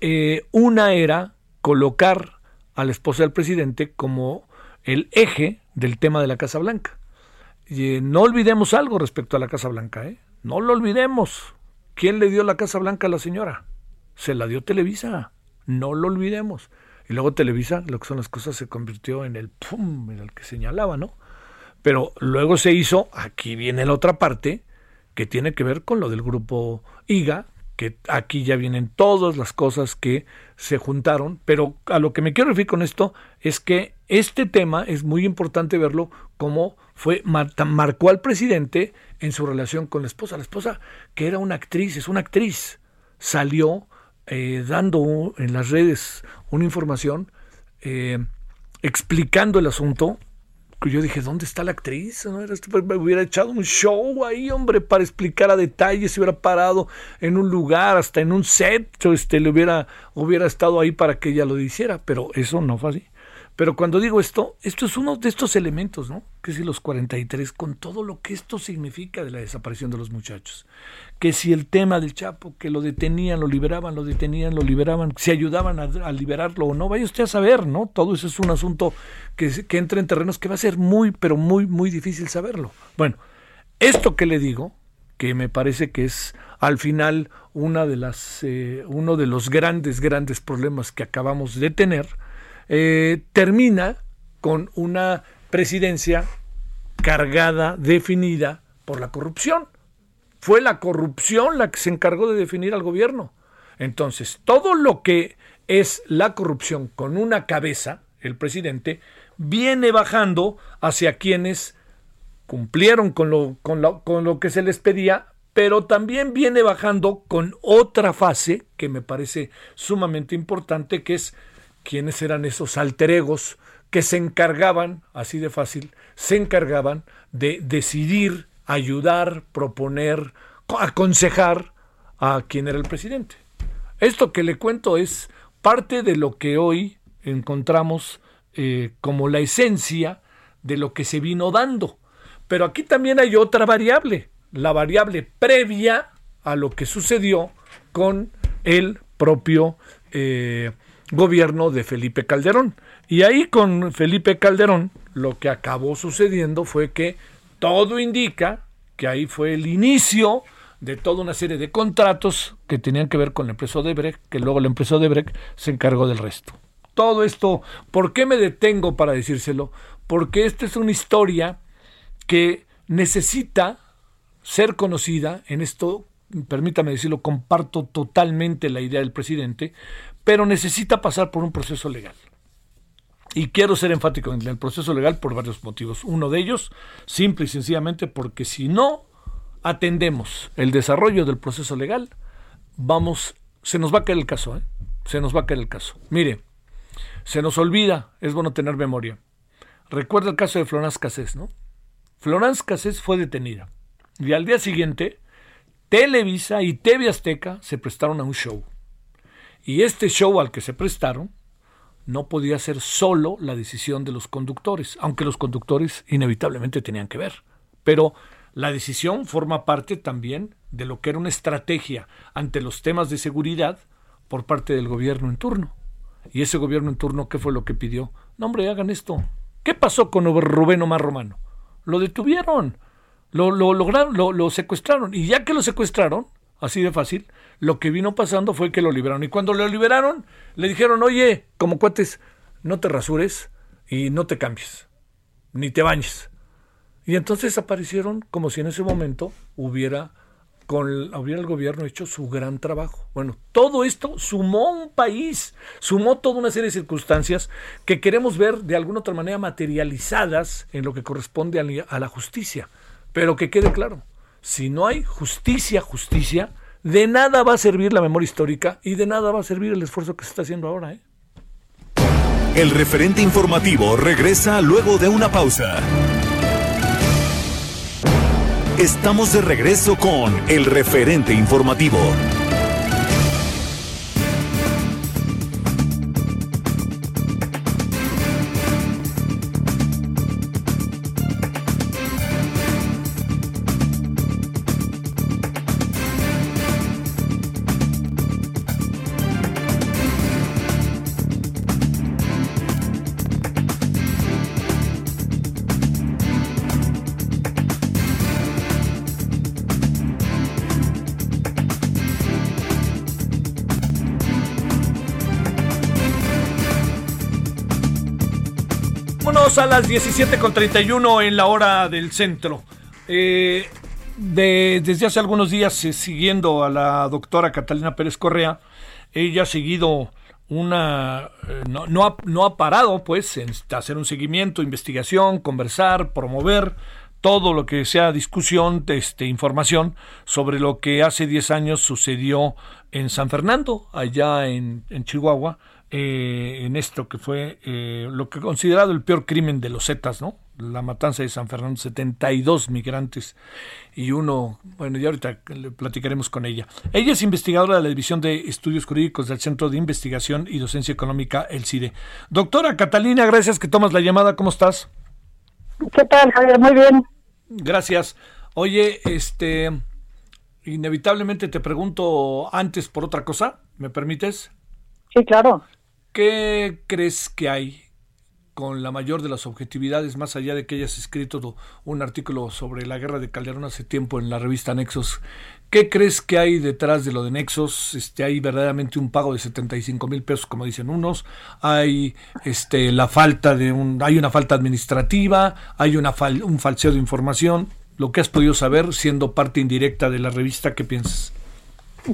eh, una era colocar a la esposa del presidente como el eje del tema de la Casa Blanca. Y, eh, no olvidemos algo respecto a la Casa Blanca, ¿eh? No lo olvidemos. ¿Quién le dio la Casa Blanca a la señora? Se la dio Televisa. No lo olvidemos. Y luego Televisa, lo que son las cosas, se convirtió en el pum, en el que señalaba, ¿no? Pero luego se hizo, aquí viene la otra parte, que tiene que ver con lo del grupo IGA, que aquí ya vienen todas las cosas que se juntaron, pero a lo que me quiero referir con esto es que este tema es muy importante verlo como fue marcó al presidente en su relación con la esposa. La esposa, que era una actriz, es una actriz, salió eh, dando en las redes una información eh, explicando el asunto yo dije, ¿dónde está la actriz? ¿No? Me hubiera echado un show ahí, hombre, para explicar a detalle, se hubiera parado en un lugar, hasta en un set, este, le hubiera, hubiera estado ahí para que ella lo hiciera, pero eso no fue así. Pero cuando digo esto, esto es uno de estos elementos, ¿no? Que si los 43, con todo lo que esto significa de la desaparición de los muchachos. Que si el tema del Chapo, que lo detenían, lo liberaban, lo detenían, lo liberaban, si ayudaban a, liberarlo o no, vaya usted a saber, ¿no? Todo eso es un asunto que, que entra en terrenos que va a ser muy, pero muy, muy difícil saberlo. Bueno, esto que le digo, que me parece que es al final una de las, eh, uno de los grandes, grandes problemas que acabamos de tener, eh, termina con una presidencia cargada, definida por la corrupción. Fue la corrupción la que se encargó de definir al gobierno. Entonces, todo lo que es la corrupción con una cabeza, el presidente, viene bajando hacia quienes cumplieron con lo, con lo, con lo que se les pedía, pero también viene bajando con otra fase que me parece sumamente importante, que es quiénes eran esos alter egos que se encargaban, así de fácil, se encargaban de decidir, ayudar, proponer, aconsejar a quien era el presidente. Esto que le cuento es parte de lo que hoy encontramos eh, como la esencia de lo que se vino dando. Pero aquí también hay otra variable, la variable previa a lo que sucedió con el propio eh, gobierno de Felipe Calderón. Y ahí con Felipe Calderón lo que acabó sucediendo fue que todo indica que ahí fue el inicio de toda una serie de contratos que tenían que ver con la empresa Odebrecht, que luego la empresa Odebrecht se encargó del resto. Todo esto, ¿por qué me detengo para decírselo? Porque esta es una historia que necesita ser conocida, en esto, permítame decirlo, comparto totalmente la idea del presidente, pero necesita pasar por un proceso legal. Y quiero ser enfático en el proceso legal por varios motivos. Uno de ellos, simple y sencillamente, porque si no atendemos el desarrollo del proceso legal, vamos, se nos va a caer el caso, ¿eh? se nos va a caer el caso. Mire, se nos olvida, es bueno tener memoria. Recuerda el caso de Florence Cassés, ¿no? Florence Cassés fue detenida y al día siguiente Televisa y TV Azteca se prestaron a un show. Y este show al que se prestaron no podía ser solo la decisión de los conductores, aunque los conductores inevitablemente tenían que ver. pero la decisión forma parte también de lo que era una estrategia ante los temas de seguridad por parte del gobierno en turno. Y ese gobierno en turno, ¿qué fue lo que pidió? No, hombre, hagan esto. ¿Qué pasó con Rubén Omar Romano? Lo detuvieron, lo, lo lograron, lo, lo secuestraron. Y ya que lo secuestraron, así de fácil, lo que vino pasando fue que lo liberaron. Y cuando lo liberaron, le dijeron, oye, como cuates, no te rasures y no te cambies, ni te bañes. Y entonces aparecieron como si en ese momento hubiera, con, hubiera el gobierno hecho su gran trabajo. Bueno, todo esto sumó un país, sumó toda una serie de circunstancias que queremos ver de alguna otra manera materializadas en lo que corresponde a la justicia. Pero que quede claro, si no hay justicia, justicia, de nada va a servir la memoria histórica y de nada va a servir el esfuerzo que se está haciendo ahora. ¿eh? El referente informativo regresa luego de una pausa. Estamos de regreso con el referente informativo. A las 17.31 en la hora del centro. Eh, desde hace algunos días, eh, siguiendo a la doctora Catalina Pérez Correa, ella ha seguido una... Eh, no, no, ha, no ha parado, pues, en hacer un seguimiento, investigación, conversar, promover todo lo que sea discusión, este, información sobre lo que hace 10 años sucedió en San Fernando, allá en, en Chihuahua, eh, en esto que fue eh, lo que considerado el peor crimen de los Zetas, ¿no? La matanza de San Fernando, 72 migrantes y uno, bueno, ya ahorita platicaremos con ella. Ella es investigadora de la División de Estudios Jurídicos del Centro de Investigación y Docencia Económica, el CIDE. Doctora Catalina, gracias que tomas la llamada, ¿cómo estás? ¿Qué tal, Javier? Muy bien. Gracias. Oye, este, inevitablemente te pregunto antes por otra cosa, ¿me permites? Sí, claro. ¿Qué crees que hay con la mayor de las objetividades, más allá de que hayas escrito un artículo sobre la guerra de Calderón hace tiempo en la revista Nexos? ¿Qué crees que hay detrás de lo de Nexos? Este, hay verdaderamente un pago de 75 mil pesos, como dicen unos. Hay este, la falta de un, hay una falta administrativa, hay una un falseo de información. Lo que has podido saber siendo parte indirecta de la revista, ¿qué piensas?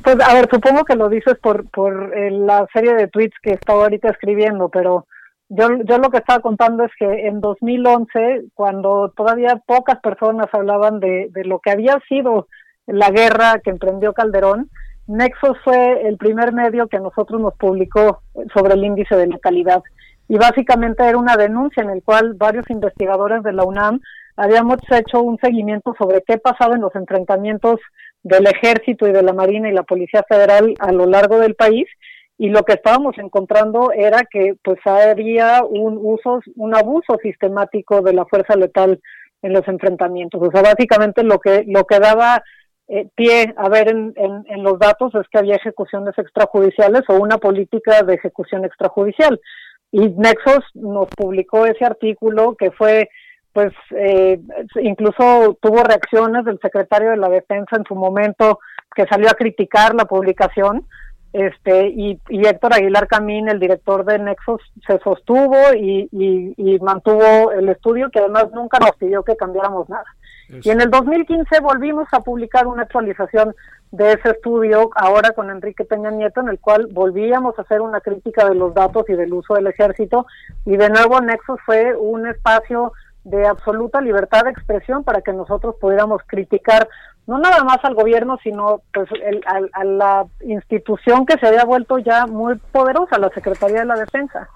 Pues a ver, supongo que lo dices por, por eh, la serie de tweets que estaba ahorita escribiendo, pero yo, yo lo que estaba contando es que en 2011, cuando todavía pocas personas hablaban de, de lo que había sido la guerra que emprendió Calderón, Nexos fue el primer medio que nosotros nos publicó sobre el índice de letalidad. Y básicamente era una denuncia en el cual varios investigadores de la UNAM habíamos hecho un seguimiento sobre qué pasaba en los enfrentamientos del ejército y de la marina y la policía federal a lo largo del país y lo que estábamos encontrando era que pues había un uso un abuso sistemático de la fuerza letal en los enfrentamientos. O sea básicamente lo que lo que daba eh, pie a ver en, en, en, los datos es que había ejecuciones extrajudiciales o una política de ejecución extrajudicial. Y Nexos nos publicó ese artículo que fue pues eh, incluso tuvo reacciones del secretario de la defensa en su momento que salió a criticar la publicación este y, Héctor Aguilar Camín el director de Nexos se sostuvo y, mantuvo el estudio que además nunca nos pidió que cambiáramos nada. Y en el 2015 volvimos a publicar una actualización de ese estudio ahora con Enrique Peña Nieto en el cual volvíamos a hacer una crítica de los datos y del uso del ejército y de nuevo Nexos fue un espacio de absoluta libertad de expresión para que nosotros pudiéramos criticar no nada más al gobierno, sino pues a, la institución que se había vuelto ya muy poderosa, la Secretaría de la Defensa.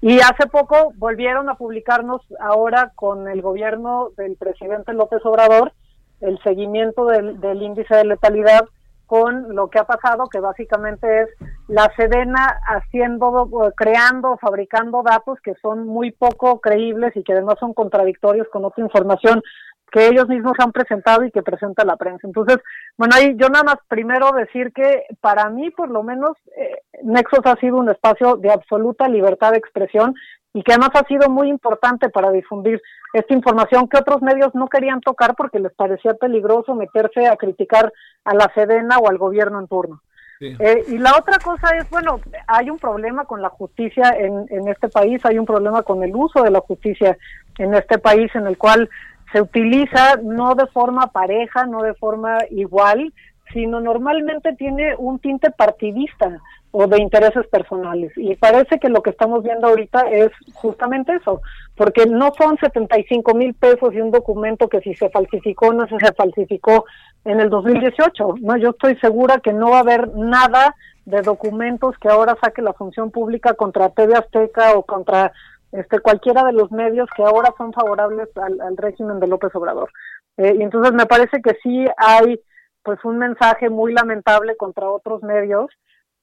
Y hace poco volvieron a publicarnos ahora con el gobierno del presidente López Obrador el seguimiento del, del índice de letalidad con lo que ha pasado, que básicamente es la Sedena haciendo, creando, fabricando datos que son muy poco creíbles y que además son contradictorios con otra información que ellos mismos han presentado y que presenta la prensa. Entonces, bueno, ahí yo nada más primero decir que para mí, por lo menos, eh, Nexos ha sido un espacio de absoluta libertad de expresión y que además ha sido muy importante para difundir esta información que otros medios no querían tocar porque les parecía peligroso meterse a criticar a la Sedena o al gobierno en turno. Eh, y la otra cosa es, bueno, hay un problema con la justicia en, en este país, hay un problema con el uso de la justicia en este país en el cual se utiliza no de forma pareja, no de forma igual, sino normalmente tiene un tinte partidista o de intereses personales. Y parece que lo que estamos viendo ahorita es justamente eso, porque no son 75 mil pesos y un documento que si se falsificó no se falsificó en el 2018. No, yo estoy segura que no va a haber nada de documentos que ahora saque la función pública contra TV Azteca o contra este cualquiera de los medios que ahora son favorables al, régimen de López Obrador. Eh, y entonces me parece que sí hay pues un mensaje muy lamentable contra otros medios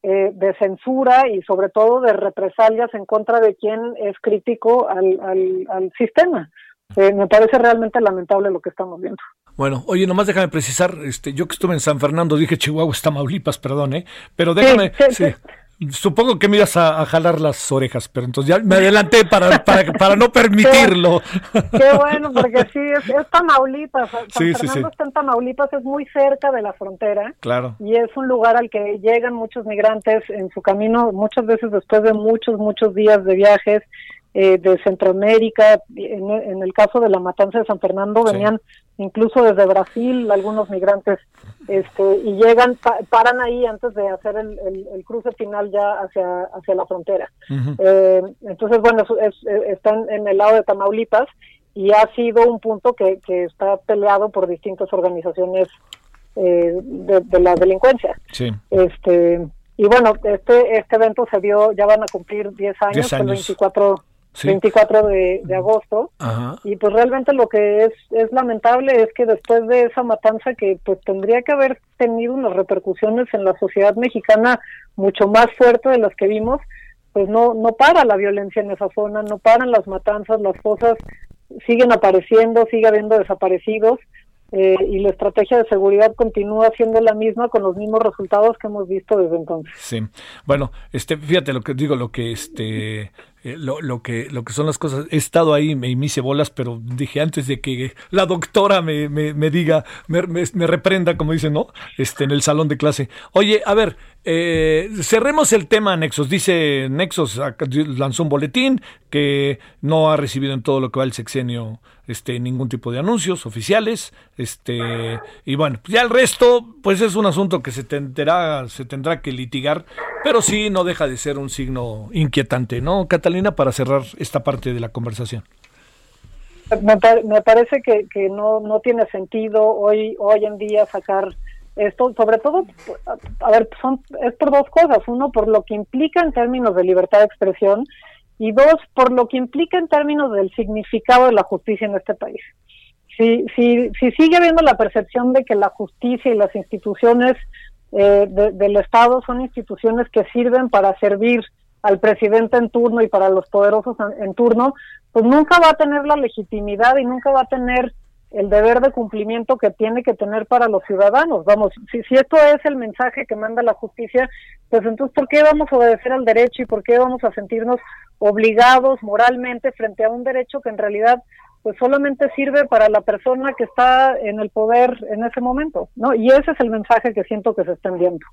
eh, de censura y sobre todo de represalias en contra de quien es crítico al, al, sistema. Eh, me parece realmente lamentable lo que estamos viendo. Bueno, oye, nomás déjame precisar, este, yo que estuve en San Fernando, dije Chihuahua, Tamaulipas, perdón, ¿eh? Pero déjame, sí, Supongo que me ibas a, jalar las orejas, pero entonces ya me adelanté para, para, para no [LAUGHS] permitirlo. Qué, bueno, porque sí, es, Tamaulipas. San Fernando está en Tamaulipas, es muy cerca de la frontera. Claro. Y es un lugar al que llegan muchos migrantes en su camino, muchas veces después de muchos, muchos días de viajes eh, de Centroamérica. En, el caso de la matanza de San Fernando venían incluso desde Brasil algunos migrantes este, y llegan, paran ahí antes de hacer el, cruce final ya hacia, hacia la frontera. Eh, entonces, bueno, están en el lado de Tamaulipas y ha sido un punto que, que está peleado por distintas organizaciones eh, de, la delincuencia. Sí. Este, y bueno, este, este evento se dio, ya van a cumplir 10 años, 10 años. el 24 24 de, agosto. Y pues realmente lo que es, es lamentable es que después de esa matanza que pues tendría que haber tenido unas repercusiones en la sociedad mexicana mucho más fuerte de las que vimos, pues no, no para la violencia en esa zona, no paran las matanzas, las cosas siguen apareciendo, sigue habiendo desaparecidos. Eh, y la estrategia de seguridad continúa siendo la misma con los mismos resultados que hemos visto desde entonces. Sí, bueno, este, fíjate lo que digo, lo que este eh, lo, lo, que, lo que son las cosas. He estado ahí y me, hice bolas, pero dije antes de que la doctora me, me, diga, me, me, reprenda, como dicen, ¿no? Este, en el salón de clase. Oye, a ver, eh, cerremos el tema Nexos. Dice Nexos lanzó un boletín que no ha recibido en todo lo que va el sexenio este, ningún tipo de anuncios oficiales. Este, y bueno, ya el resto, pues es un asunto que se tendrá, se tendrá que litigar, pero sí no deja de ser un signo inquietante, ¿no, Catalina? Para cerrar esta parte de la conversación. Me, parece que, que no, no tiene sentido hoy, hoy en día sacar esto, sobre todo, a ver, son, es por dos cosas. Uno, por lo que implica en términos de libertad de expresión y dos, por lo que implica en términos del significado de la justicia en este país. Si, si, si sigue habiendo la percepción de que la justicia y las instituciones eh, del Estado son instituciones que sirven para servir al presidente en turno y para los poderosos en turno, pues nunca va a tener la legitimidad y nunca va a tener el deber de cumplimiento que tiene que tener para los ciudadanos. Vamos, si, si esto es el mensaje que manda la justicia, pues entonces, ¿por qué vamos a obedecer al derecho y por qué vamos a sentirnos obligados moralmente frente a un derecho que en realidad pues solamente sirve para la persona que está en el poder en ese momento, ¿no? Y ese es el mensaje que siento que se está enviando.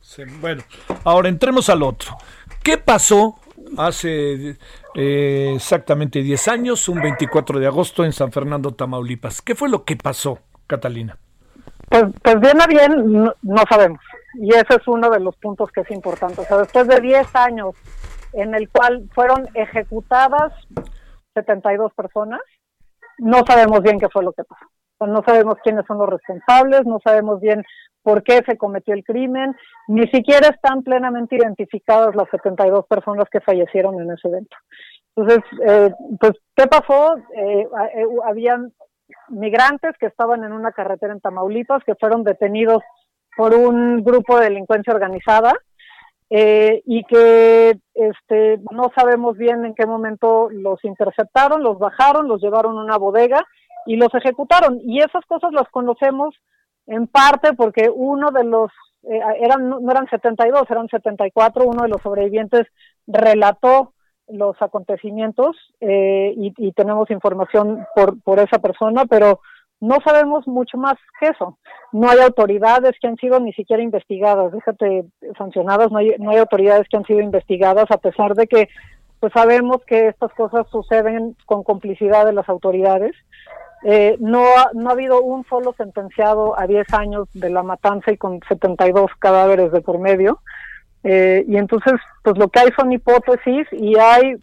bueno, ahora entremos al otro. ¿Qué pasó hace eh, exactamente 10 años, un 24 de agosto en San Fernando, Tamaulipas. ¿Qué fue lo que pasó, Catalina? Pues, pues bien a bien, no, sabemos. Y ese es uno de los puntos que es importante. O sea, después de 10 años en el cual fueron ejecutadas 72 personas, no sabemos bien qué fue lo que pasó. no sabemos quiénes son los responsables, no sabemos bien por qué se cometió el crimen, ni siquiera están plenamente identificadas las 72 personas que fallecieron en ese evento. Entonces, eh, pues, ¿qué pasó? Eh, eh, habían migrantes que estaban en una carretera en Tamaulipas que fueron detenidos por un grupo de delincuencia organizada y que este, no sabemos bien en qué momento los interceptaron, los bajaron, los llevaron a una bodega y los ejecutaron. Y esas cosas las conocemos en parte porque uno de los, eh, eran, no eran 72, eran 74, uno de los sobrevivientes relató los acontecimientos eh, y, y, tenemos información por, por esa persona, pero no sabemos mucho más que eso. No hay autoridades que han sido ni siquiera investigadas, déjate sancionadas, no hay, no hay autoridades que han sido investigadas a pesar de que pues sabemos que estas cosas suceden con complicidad de las autoridades. Eh, no, ha, no ha habido un solo sentenciado a 10 años de la matanza y con 72 cadáveres de por medio. Eh, y entonces, pues lo que hay son hipótesis y hay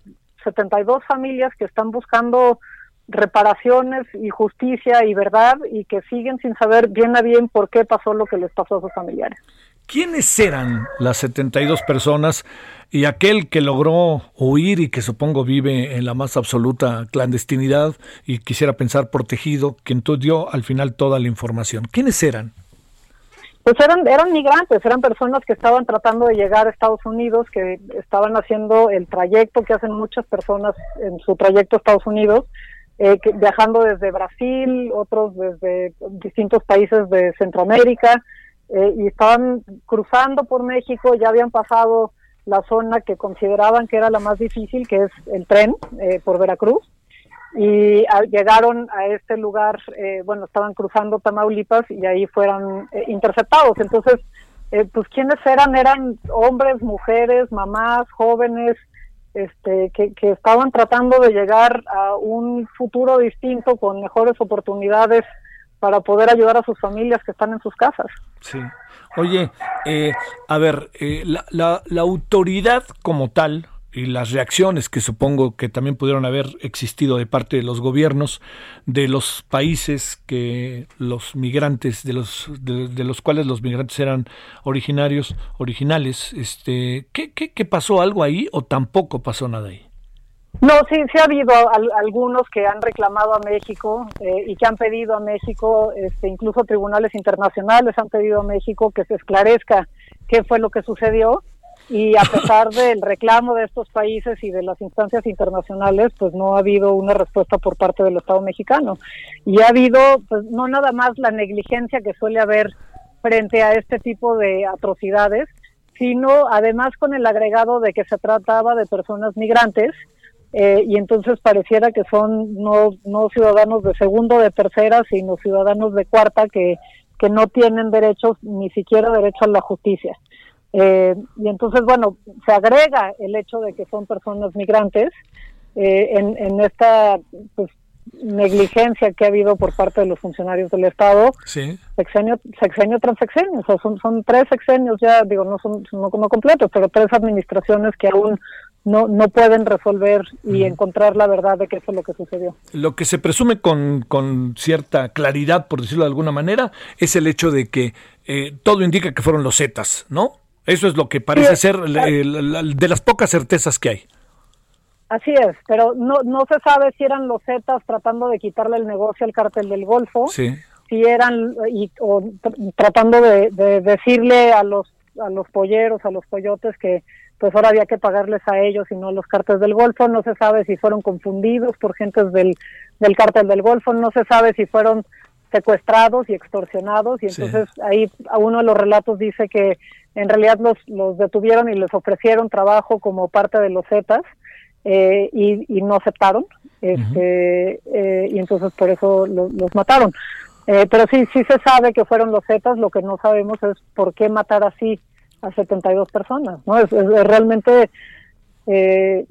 72 familias que están buscando reparaciones y justicia y verdad y que siguen sin saber bien a bien por qué pasó lo que les pasó a sus familiares. ¿Quiénes eran las 72 personas y aquel que logró huir y que supongo vive en la más absoluta clandestinidad y quisiera pensar protegido, quien dio al final toda la información? ¿Quiénes eran? Pues eran, eran migrantes, eran personas que estaban tratando de llegar a Estados Unidos, que estaban haciendo el trayecto que hacen muchas personas en su trayecto a Estados Unidos, eh, que, viajando desde Brasil, otros desde distintos países de Centroamérica, eh, y estaban cruzando por México, ya habían pasado la zona que consideraban que era la más difícil, que es el tren eh, por Veracruz, y llegaron a este lugar, eh, bueno, estaban cruzando Tamaulipas y ahí fueron eh, interceptados. Entonces, eh, pues quienes eran, eran hombres, mujeres, mamás, jóvenes, este, que, que estaban tratando de llegar a un futuro distinto con mejores oportunidades para poder ayudar a sus familias que están en sus casas. Sí. Oye, eh, a ver, eh, la, la, la, autoridad como tal y las reacciones que supongo que también pudieron haber existido de parte de los gobiernos de los países que los migrantes de los de, los cuales los migrantes eran originarios originales este ¿qué, qué, qué pasó algo ahí o tampoco pasó nada ahí no, sí, sí ha habido al, algunos que han reclamado a México eh, y que han pedido a México, este, incluso tribunales internacionales han pedido a México que se esclarezca qué fue lo que sucedió y a pesar [LAUGHS] del reclamo de estos países y de las instancias internacionales, pues no ha habido una respuesta por parte del Estado mexicano. Y ha habido, pues no nada más la negligencia que suele haber frente a este tipo de atrocidades, sino además con el agregado de que se trataba de personas migrantes, eh, y entonces pareciera que son no, no ciudadanos de segundo o de tercera, sino ciudadanos de cuarta que, que no tienen derechos, ni siquiera derecho a la justicia. Eh, y entonces, bueno, se agrega el hecho de que son personas migrantes eh, en, en esta pues, negligencia que ha habido por parte de los funcionarios del Estado, sí. sexenio, sexenio tras sexenio, o sea, son, son tres sexenios ya, digo, no son no, no completos, pero tres administraciones que aún no, no pueden resolver y encontrar la verdad de qué fue lo que sucedió. Lo que se presume con, con cierta claridad, por decirlo de alguna manera, es el hecho de que eh, todo indica que fueron los Zetas, ¿no? Eso es lo que parece sí, ser eh, de las pocas certezas que hay. Así es, pero no, no se sabe si eran los Zetas tratando de quitarle el negocio al cártel del Golfo, sí. si eran y, o tratando de, de decirle a los a los polleros, a los coyotes que pues ahora había que pagarles a ellos y no a los cárteles del Golfo, no se sabe si fueron confundidos por gentes del, del cártel del Golfo, no se sabe si fueron secuestrados y extorsionados y entonces sí. ahí a uno de los relatos dice que en realidad los, los detuvieron y les ofrecieron trabajo como parte de los Zetas eh, y, y, no aceptaron este, uh -huh. eh, y entonces por eso lo, los mataron. Eh, pero sí, sí se sabe que fueron los Zetas, lo que no sabemos es por qué matar así a 72 personas, ¿no? Es, es, es realmente, eh,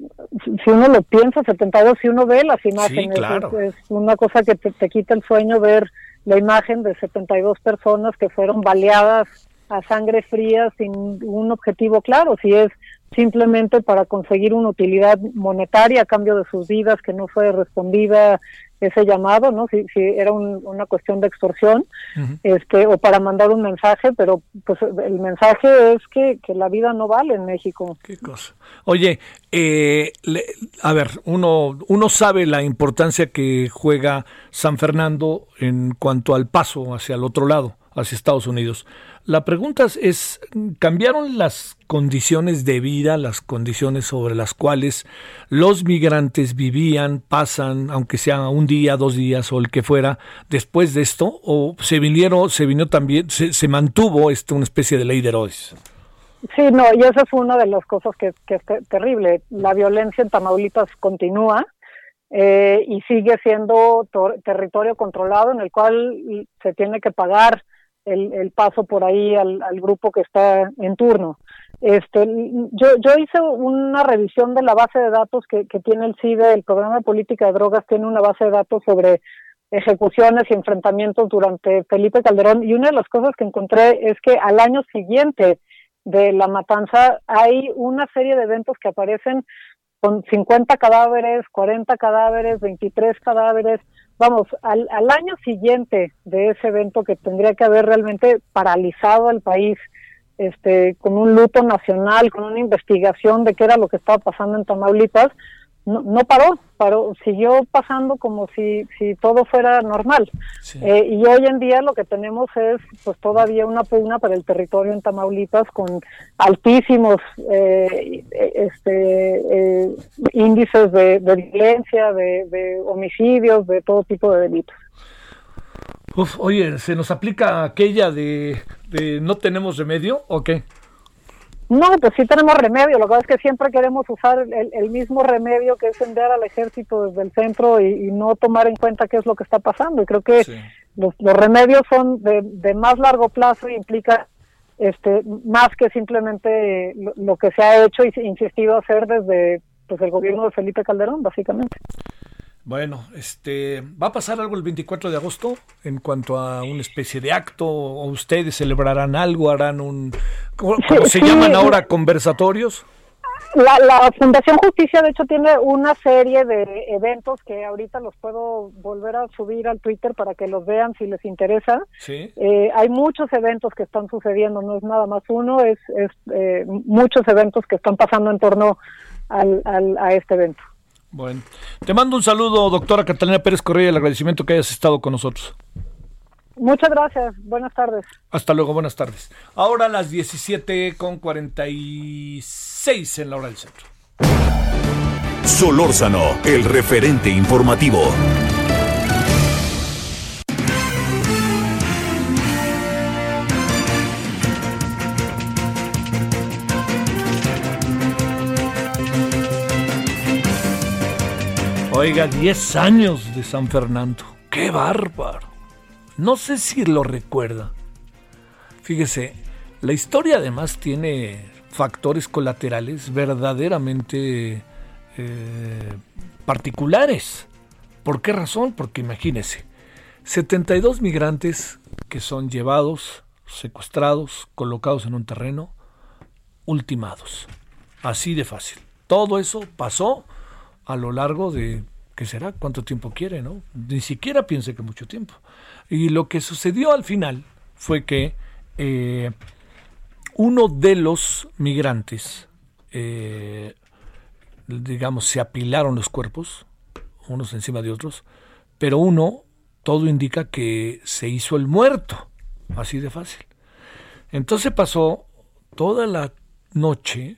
si uno lo piensa, 72, si uno ve las imágenes, sí, claro. es, es, una cosa que te, te, quita el sueño ver la imagen de 72 personas que fueron baleadas a sangre fría sin un objetivo claro, si es simplemente para conseguir una utilidad monetaria a cambio de sus vidas que no fue respondida ese llamado, ¿no? Si, si era un, una cuestión de extorsión, uh -huh. este, o para mandar un mensaje, pero pues el mensaje es que, que la vida no vale en México. Qué cosa. Oye, eh, le, a ver, uno, uno sabe la importancia que juega San Fernando en cuanto al paso hacia el otro lado hacia Estados Unidos. La pregunta es, ¿cambiaron las condiciones de vida, las condiciones sobre las cuales los migrantes vivían, pasan, aunque sea un día, dos días o el que fuera, después de esto? ¿O se vinieron, se vino también, se, mantuvo esto, una especie de ley de Herodes? Sí, no, y eso es una de las cosas que, es terrible. La violencia en Tamaulipas continúa eh, y sigue siendo territorio controlado en el cual se tiene que pagar el, paso por ahí al, grupo que está en turno. Este, yo, yo hice una revisión de la base de datos que, que tiene el CIDE, el programa de política de drogas tiene una base de datos sobre ejecuciones y enfrentamientos durante Felipe Calderón y una de las cosas que encontré es que al año siguiente de la matanza hay una serie de eventos que aparecen con 50 cadáveres, 40 cadáveres, 23 cadáveres, vamos, al, al año siguiente de ese evento que tendría que haber realmente paralizado al país, este, con un luto nacional, con una investigación de qué era lo que estaba pasando en Tamaulipas, no, no paró, paró, siguió pasando como si, si todo fuera normal. Eh, y hoy en día lo que tenemos es pues todavía una pugna para el territorio en Tamaulipas con altísimos eh, este, eh, índices de, violencia, de, homicidios, de todo tipo de delitos. oye, ¿se nos aplica aquella de, de no tenemos remedio o qué? No, pues sí tenemos remedio. Lo que pasa es que siempre queremos usar el, mismo remedio que es enviar al ejército desde el centro y, no tomar en cuenta qué es lo que está pasando. Y creo que los, remedios son de, más largo plazo y implica este, más que simplemente lo, que se ha hecho y insistido a hacer desde pues, el gobierno de Felipe Calderón, básicamente. Bueno, este, ¿va a pasar algo el 24 de agosto en cuanto a una especie de acto? ¿O ustedes celebrarán algo? ¿Harán un... ¿Cómo, se llaman ahora? ¿Conversatorios? La, Fundación Justicia, de hecho, tiene una serie de eventos que ahorita los puedo volver a subir al Twitter para que los vean si les interesa. Sí. Eh, hay muchos eventos que están sucediendo, no es nada más uno, es, es eh, muchos eventos que están pasando en torno al, al, a este evento. Bueno, te mando un saludo, doctora Catalina Pérez Correa, el agradecimiento que hayas estado con nosotros. Muchas gracias, buenas tardes. Hasta luego, buenas tardes. Ahora las 17 con 46 en la hora del centro. Solórzano, el referente informativo. Oiga, 10 años de San Fernando. ¡Qué bárbaro! No sé si lo recuerda. Fíjese, la historia además tiene factores colaterales verdaderamente eh, particulares. ¿Por qué razón? Porque imagínese, 72 migrantes que son llevados, secuestrados, colocados en un terreno, ultimados. Así de fácil. Todo eso pasó a lo largo de, ¿qué será? ¿Cuánto tiempo quiere? ¿no? Ni siquiera piense que mucho tiempo. Y lo que sucedió al final fue que eh, uno de los migrantes, eh, digamos, se apilaron los cuerpos, unos encima de otros, pero uno, todo indica que se hizo el muerto, así de fácil. Entonces pasó toda la noche,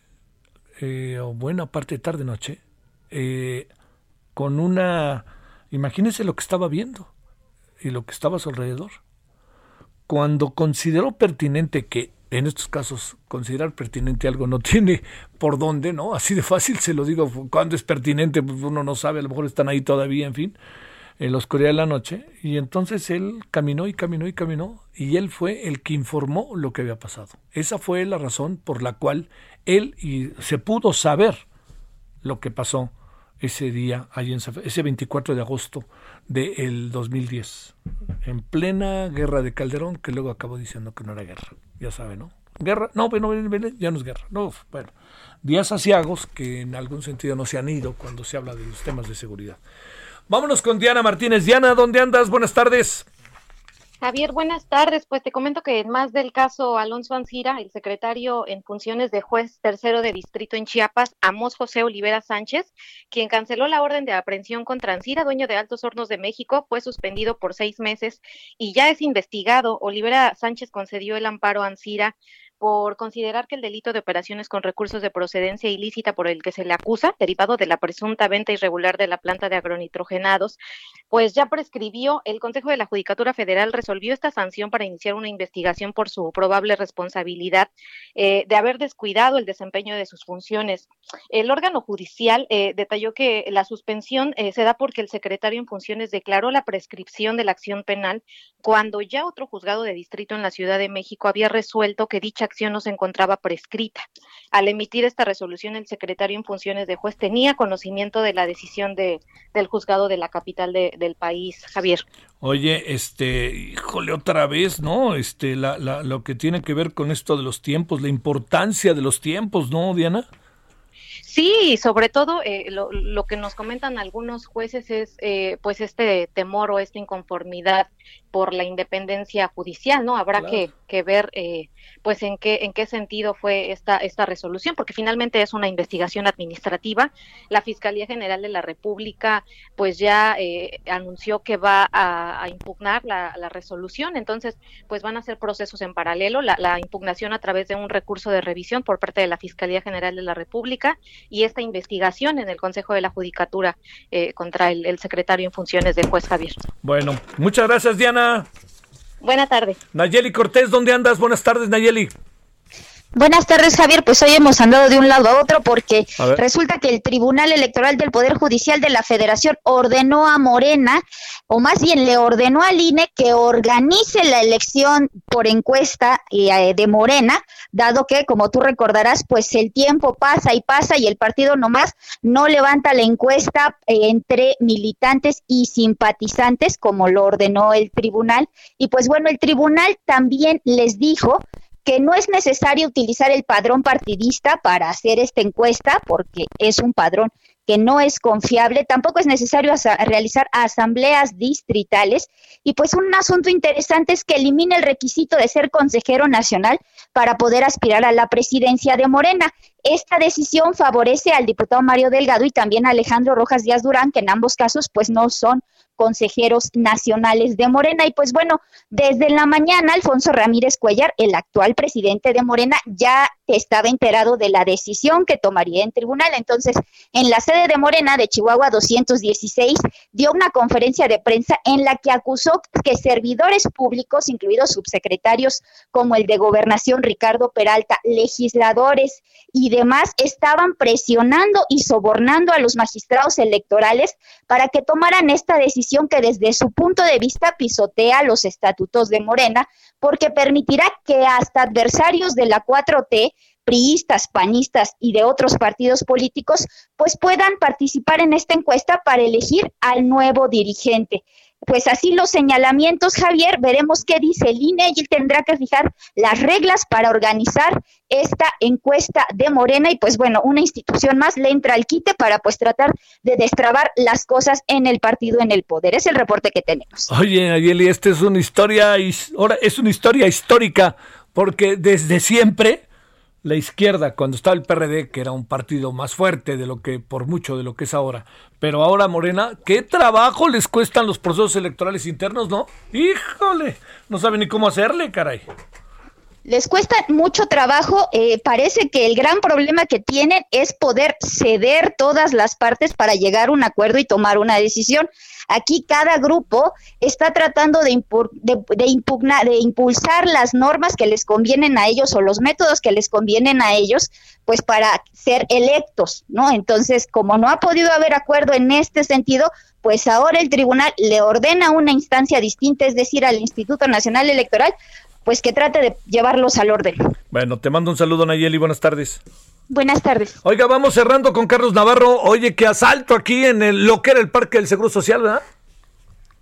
eh, o buena parte de tarde noche, eh, con una... Imagínense lo que estaba viendo y lo que estaba a su alrededor. Cuando consideró pertinente que en estos casos considerar pertinente algo no [LAUGHS] tiene por dónde, ¿no? Así de fácil se lo digo, cuando es pertinente, pues uno no sabe, a lo mejor están ahí todavía, en fin, en la oscuridad de la noche. Y entonces él caminó y caminó y caminó, y él fue el que informó lo que había pasado. Esa fue la razón por la cual él y se pudo saber lo que pasó ese día, en ese 24 de agosto del 2010, en plena guerra de Calderón, que luego acabó diciendo que no era guerra, ya sabe, ¿no? Guerra, no, bueno, ya no es guerra, no, bueno, días asiagos que en algún sentido no se han ido cuando se habla de los temas de seguridad. Vámonos con Diana Martínez. Diana, ¿dónde andas? Buenas tardes. Javier, buenas tardes. Pues te comento que en más del caso Alonso Ancira, el secretario en funciones de juez tercero de distrito en Chiapas, Amos José Olivera Sánchez, quien canceló la orden de aprehensión contra Ancira, dueño de Altos Hornos de México, fue suspendido por seis meses y ya es investigado. Olivera Sánchez concedió el amparo a Ancira por considerar que el delito de operaciones con recursos de procedencia ilícita por el que se le acusa, derivado de la presunta venta irregular de la planta de agronitrogenados, pues ya prescribió, el Consejo de la Judicatura Federal resolvió esta sanción para iniciar una investigación por su probable responsabilidad eh, de haber descuidado el desempeño de sus funciones. El órgano judicial eh, detalló que la suspensión eh, se da porque el secretario en funciones declaró la prescripción de la acción penal cuando ya otro juzgado de distrito en la Ciudad de México había resuelto que dicha acción no se encontraba prescrita. Al emitir esta resolución, el secretario en funciones de juez tenía conocimiento de la decisión de, del juzgado de la capital del país, Javier. Oye, este, híjole, otra vez, ¿no? Este, la, la, lo que tiene que ver con esto de los tiempos, la importancia de los tiempos, ¿no, Diana? Sí, sobre todo eh, lo, lo, que nos comentan algunos jueces es eh, pues este temor o esta inconformidad por la independencia judicial, ¿no? Habrá que, que, ver eh, pues en qué en qué sentido fue esta esta resolución, porque finalmente es una investigación administrativa. La Fiscalía General de la República pues ya eh, anunció que va a, a impugnar la, la, resolución, entonces pues van a ser procesos en paralelo, la, la, impugnación a través de un recurso de revisión por parte de la Fiscalía General de la República y esta investigación en el Consejo de la Judicatura eh, contra el, el secretario en funciones del juez Javier. Bueno, muchas gracias Diana. Buena tarde. Nayeli Cortés, ¿dónde andas? Buenas tardes, Nayeli. Buenas tardes, Javier. Pues hoy hemos andado de un lado a otro porque resulta que el Tribunal Electoral del Poder Judicial de la Federación ordenó a Morena, o más bien le ordenó al INE que organice la elección por encuesta eh, de Morena, dado que, como tú recordarás, pues el tiempo pasa y pasa y el partido nomás no levanta la encuesta eh, entre militantes y simpatizantes, como lo ordenó el tribunal. Y pues bueno, el tribunal también les dijo que no es necesario utilizar el padrón partidista para hacer esta encuesta, porque es un padrón que no es confiable, tampoco es necesario realizar asambleas distritales y pues un asunto interesante es que elimina el requisito de ser consejero nacional para poder aspirar a la presidencia de Morena. Esta decisión favorece al diputado Mario Delgado y también a Alejandro Rojas Díaz Durán, que en ambos casos pues no son consejeros nacionales de Morena. Y pues bueno, desde la mañana Alfonso Ramírez Cuellar, el actual presidente de Morena, ya estaba enterado de la decisión que tomaría en tribunal. Entonces, en la sede de Morena de Chihuahua 216, dio una conferencia de prensa en la que acusó que servidores públicos, incluidos subsecretarios como el de gobernación Ricardo Peralta, legisladores y demás, estaban presionando y sobornando a los magistrados electorales para que tomaran esta decisión que desde su punto de vista pisotea los estatutos de Morena, porque permitirá que hasta adversarios de la 4T priistas, panistas y de otros partidos políticos, pues puedan participar en esta encuesta para elegir al nuevo dirigente. Pues así los señalamientos, Javier, veremos qué dice el INE y tendrá que fijar las reglas para organizar esta encuesta de Morena y pues bueno, una institución más le entra al quite para pues tratar de destrabar las cosas en el partido en el poder. Es el reporte que tenemos. Oye, Ayeli, esta es una historia, es una historia histórica porque desde siempre la izquierda, cuando estaba el PRD, que era un partido más fuerte de lo que, por mucho de lo que es ahora, pero ahora Morena, ¿qué trabajo les cuestan los procesos electorales internos, no? Híjole, no saben ni cómo hacerle, caray. Les cuesta mucho trabajo, eh, parece que el gran problema que tienen es poder ceder todas las partes para llegar a un acuerdo y tomar una decisión. Aquí cada grupo está tratando de, de, impugnar, de impulsar las normas que les convienen a ellos o los métodos que les convienen a ellos, pues para ser electos, ¿no? Entonces, como no ha podido haber acuerdo en este sentido, pues ahora el tribunal le ordena una instancia distinta, es decir, al Instituto Nacional Electoral, pues que trate de llevarlos al orden. Bueno, te mando un saludo, Nayeli, buenas tardes. Buenas tardes. Oiga, vamos cerrando con Carlos Navarro. Oye, qué asalto aquí en el, lo que era el Parque del Seguro Social, ¿verdad?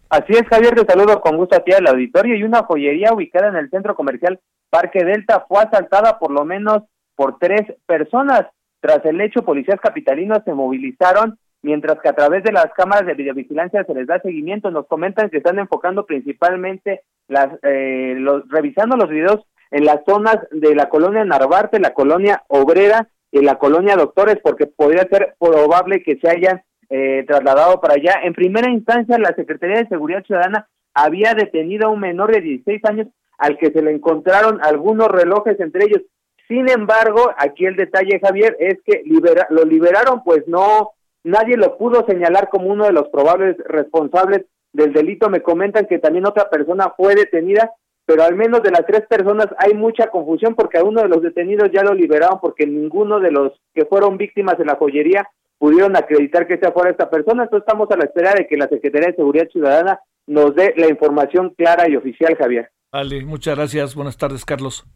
Así es, Javier, te saludo con gusto a ti al auditorio y una joyería ubicada en el centro comercial Parque Delta fue asaltada por lo menos por tres personas. Tras el hecho, policías capitalinos se movilizaron, mientras que a través de las cámaras de videovigilancia se les da seguimiento. Nos comentan que están enfocando principalmente las, eh, los, revisando los videos en las zonas de la colonia Narvarte, la colonia Obrera y la colonia Doctores, porque podría ser probable que se hayan eh, trasladado para allá. En primera instancia, la Secretaría de Seguridad Ciudadana había detenido a un menor de 16 años al que se le encontraron algunos relojes entre ellos. Sin embargo, aquí el detalle, Javier, es que lo liberaron, pues no, nadie lo pudo señalar como uno de los probables responsables del delito. Me comentan que también otra persona fue detenida, pero al menos de las tres personas hay mucha confusión porque a uno de los detenidos ya lo liberaron porque ninguno de los que fueron víctimas de la joyería pudieron acreditar que esa fuera esta persona. Entonces estamos a la espera de que la Secretaría de Seguridad Ciudadana nos dé la información clara y oficial, Javier. Vale, muchas gracias. Buenas tardes, Carlos.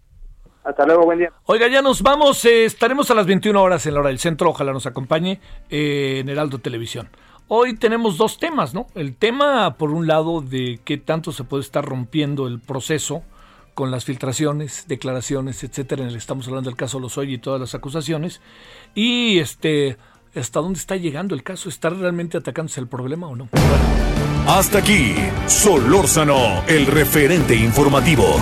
Hasta luego, buen día. Oiga, ya nos vamos. Eh, estaremos a las 21 horas en la hora del centro. Ojalá nos acompañe eh, en Heraldo Televisión. Hoy tenemos dos temas, ¿no? El tema, por un lado, de qué tanto se puede estar rompiendo el proceso con las filtraciones, declaraciones, etcétera. Estamos hablando del caso Lozoya y todas las acusaciones. Y este hasta dónde está llegando el caso, ¿está realmente atacándose el problema o no? Hasta aquí, Solórzano, el referente informativo.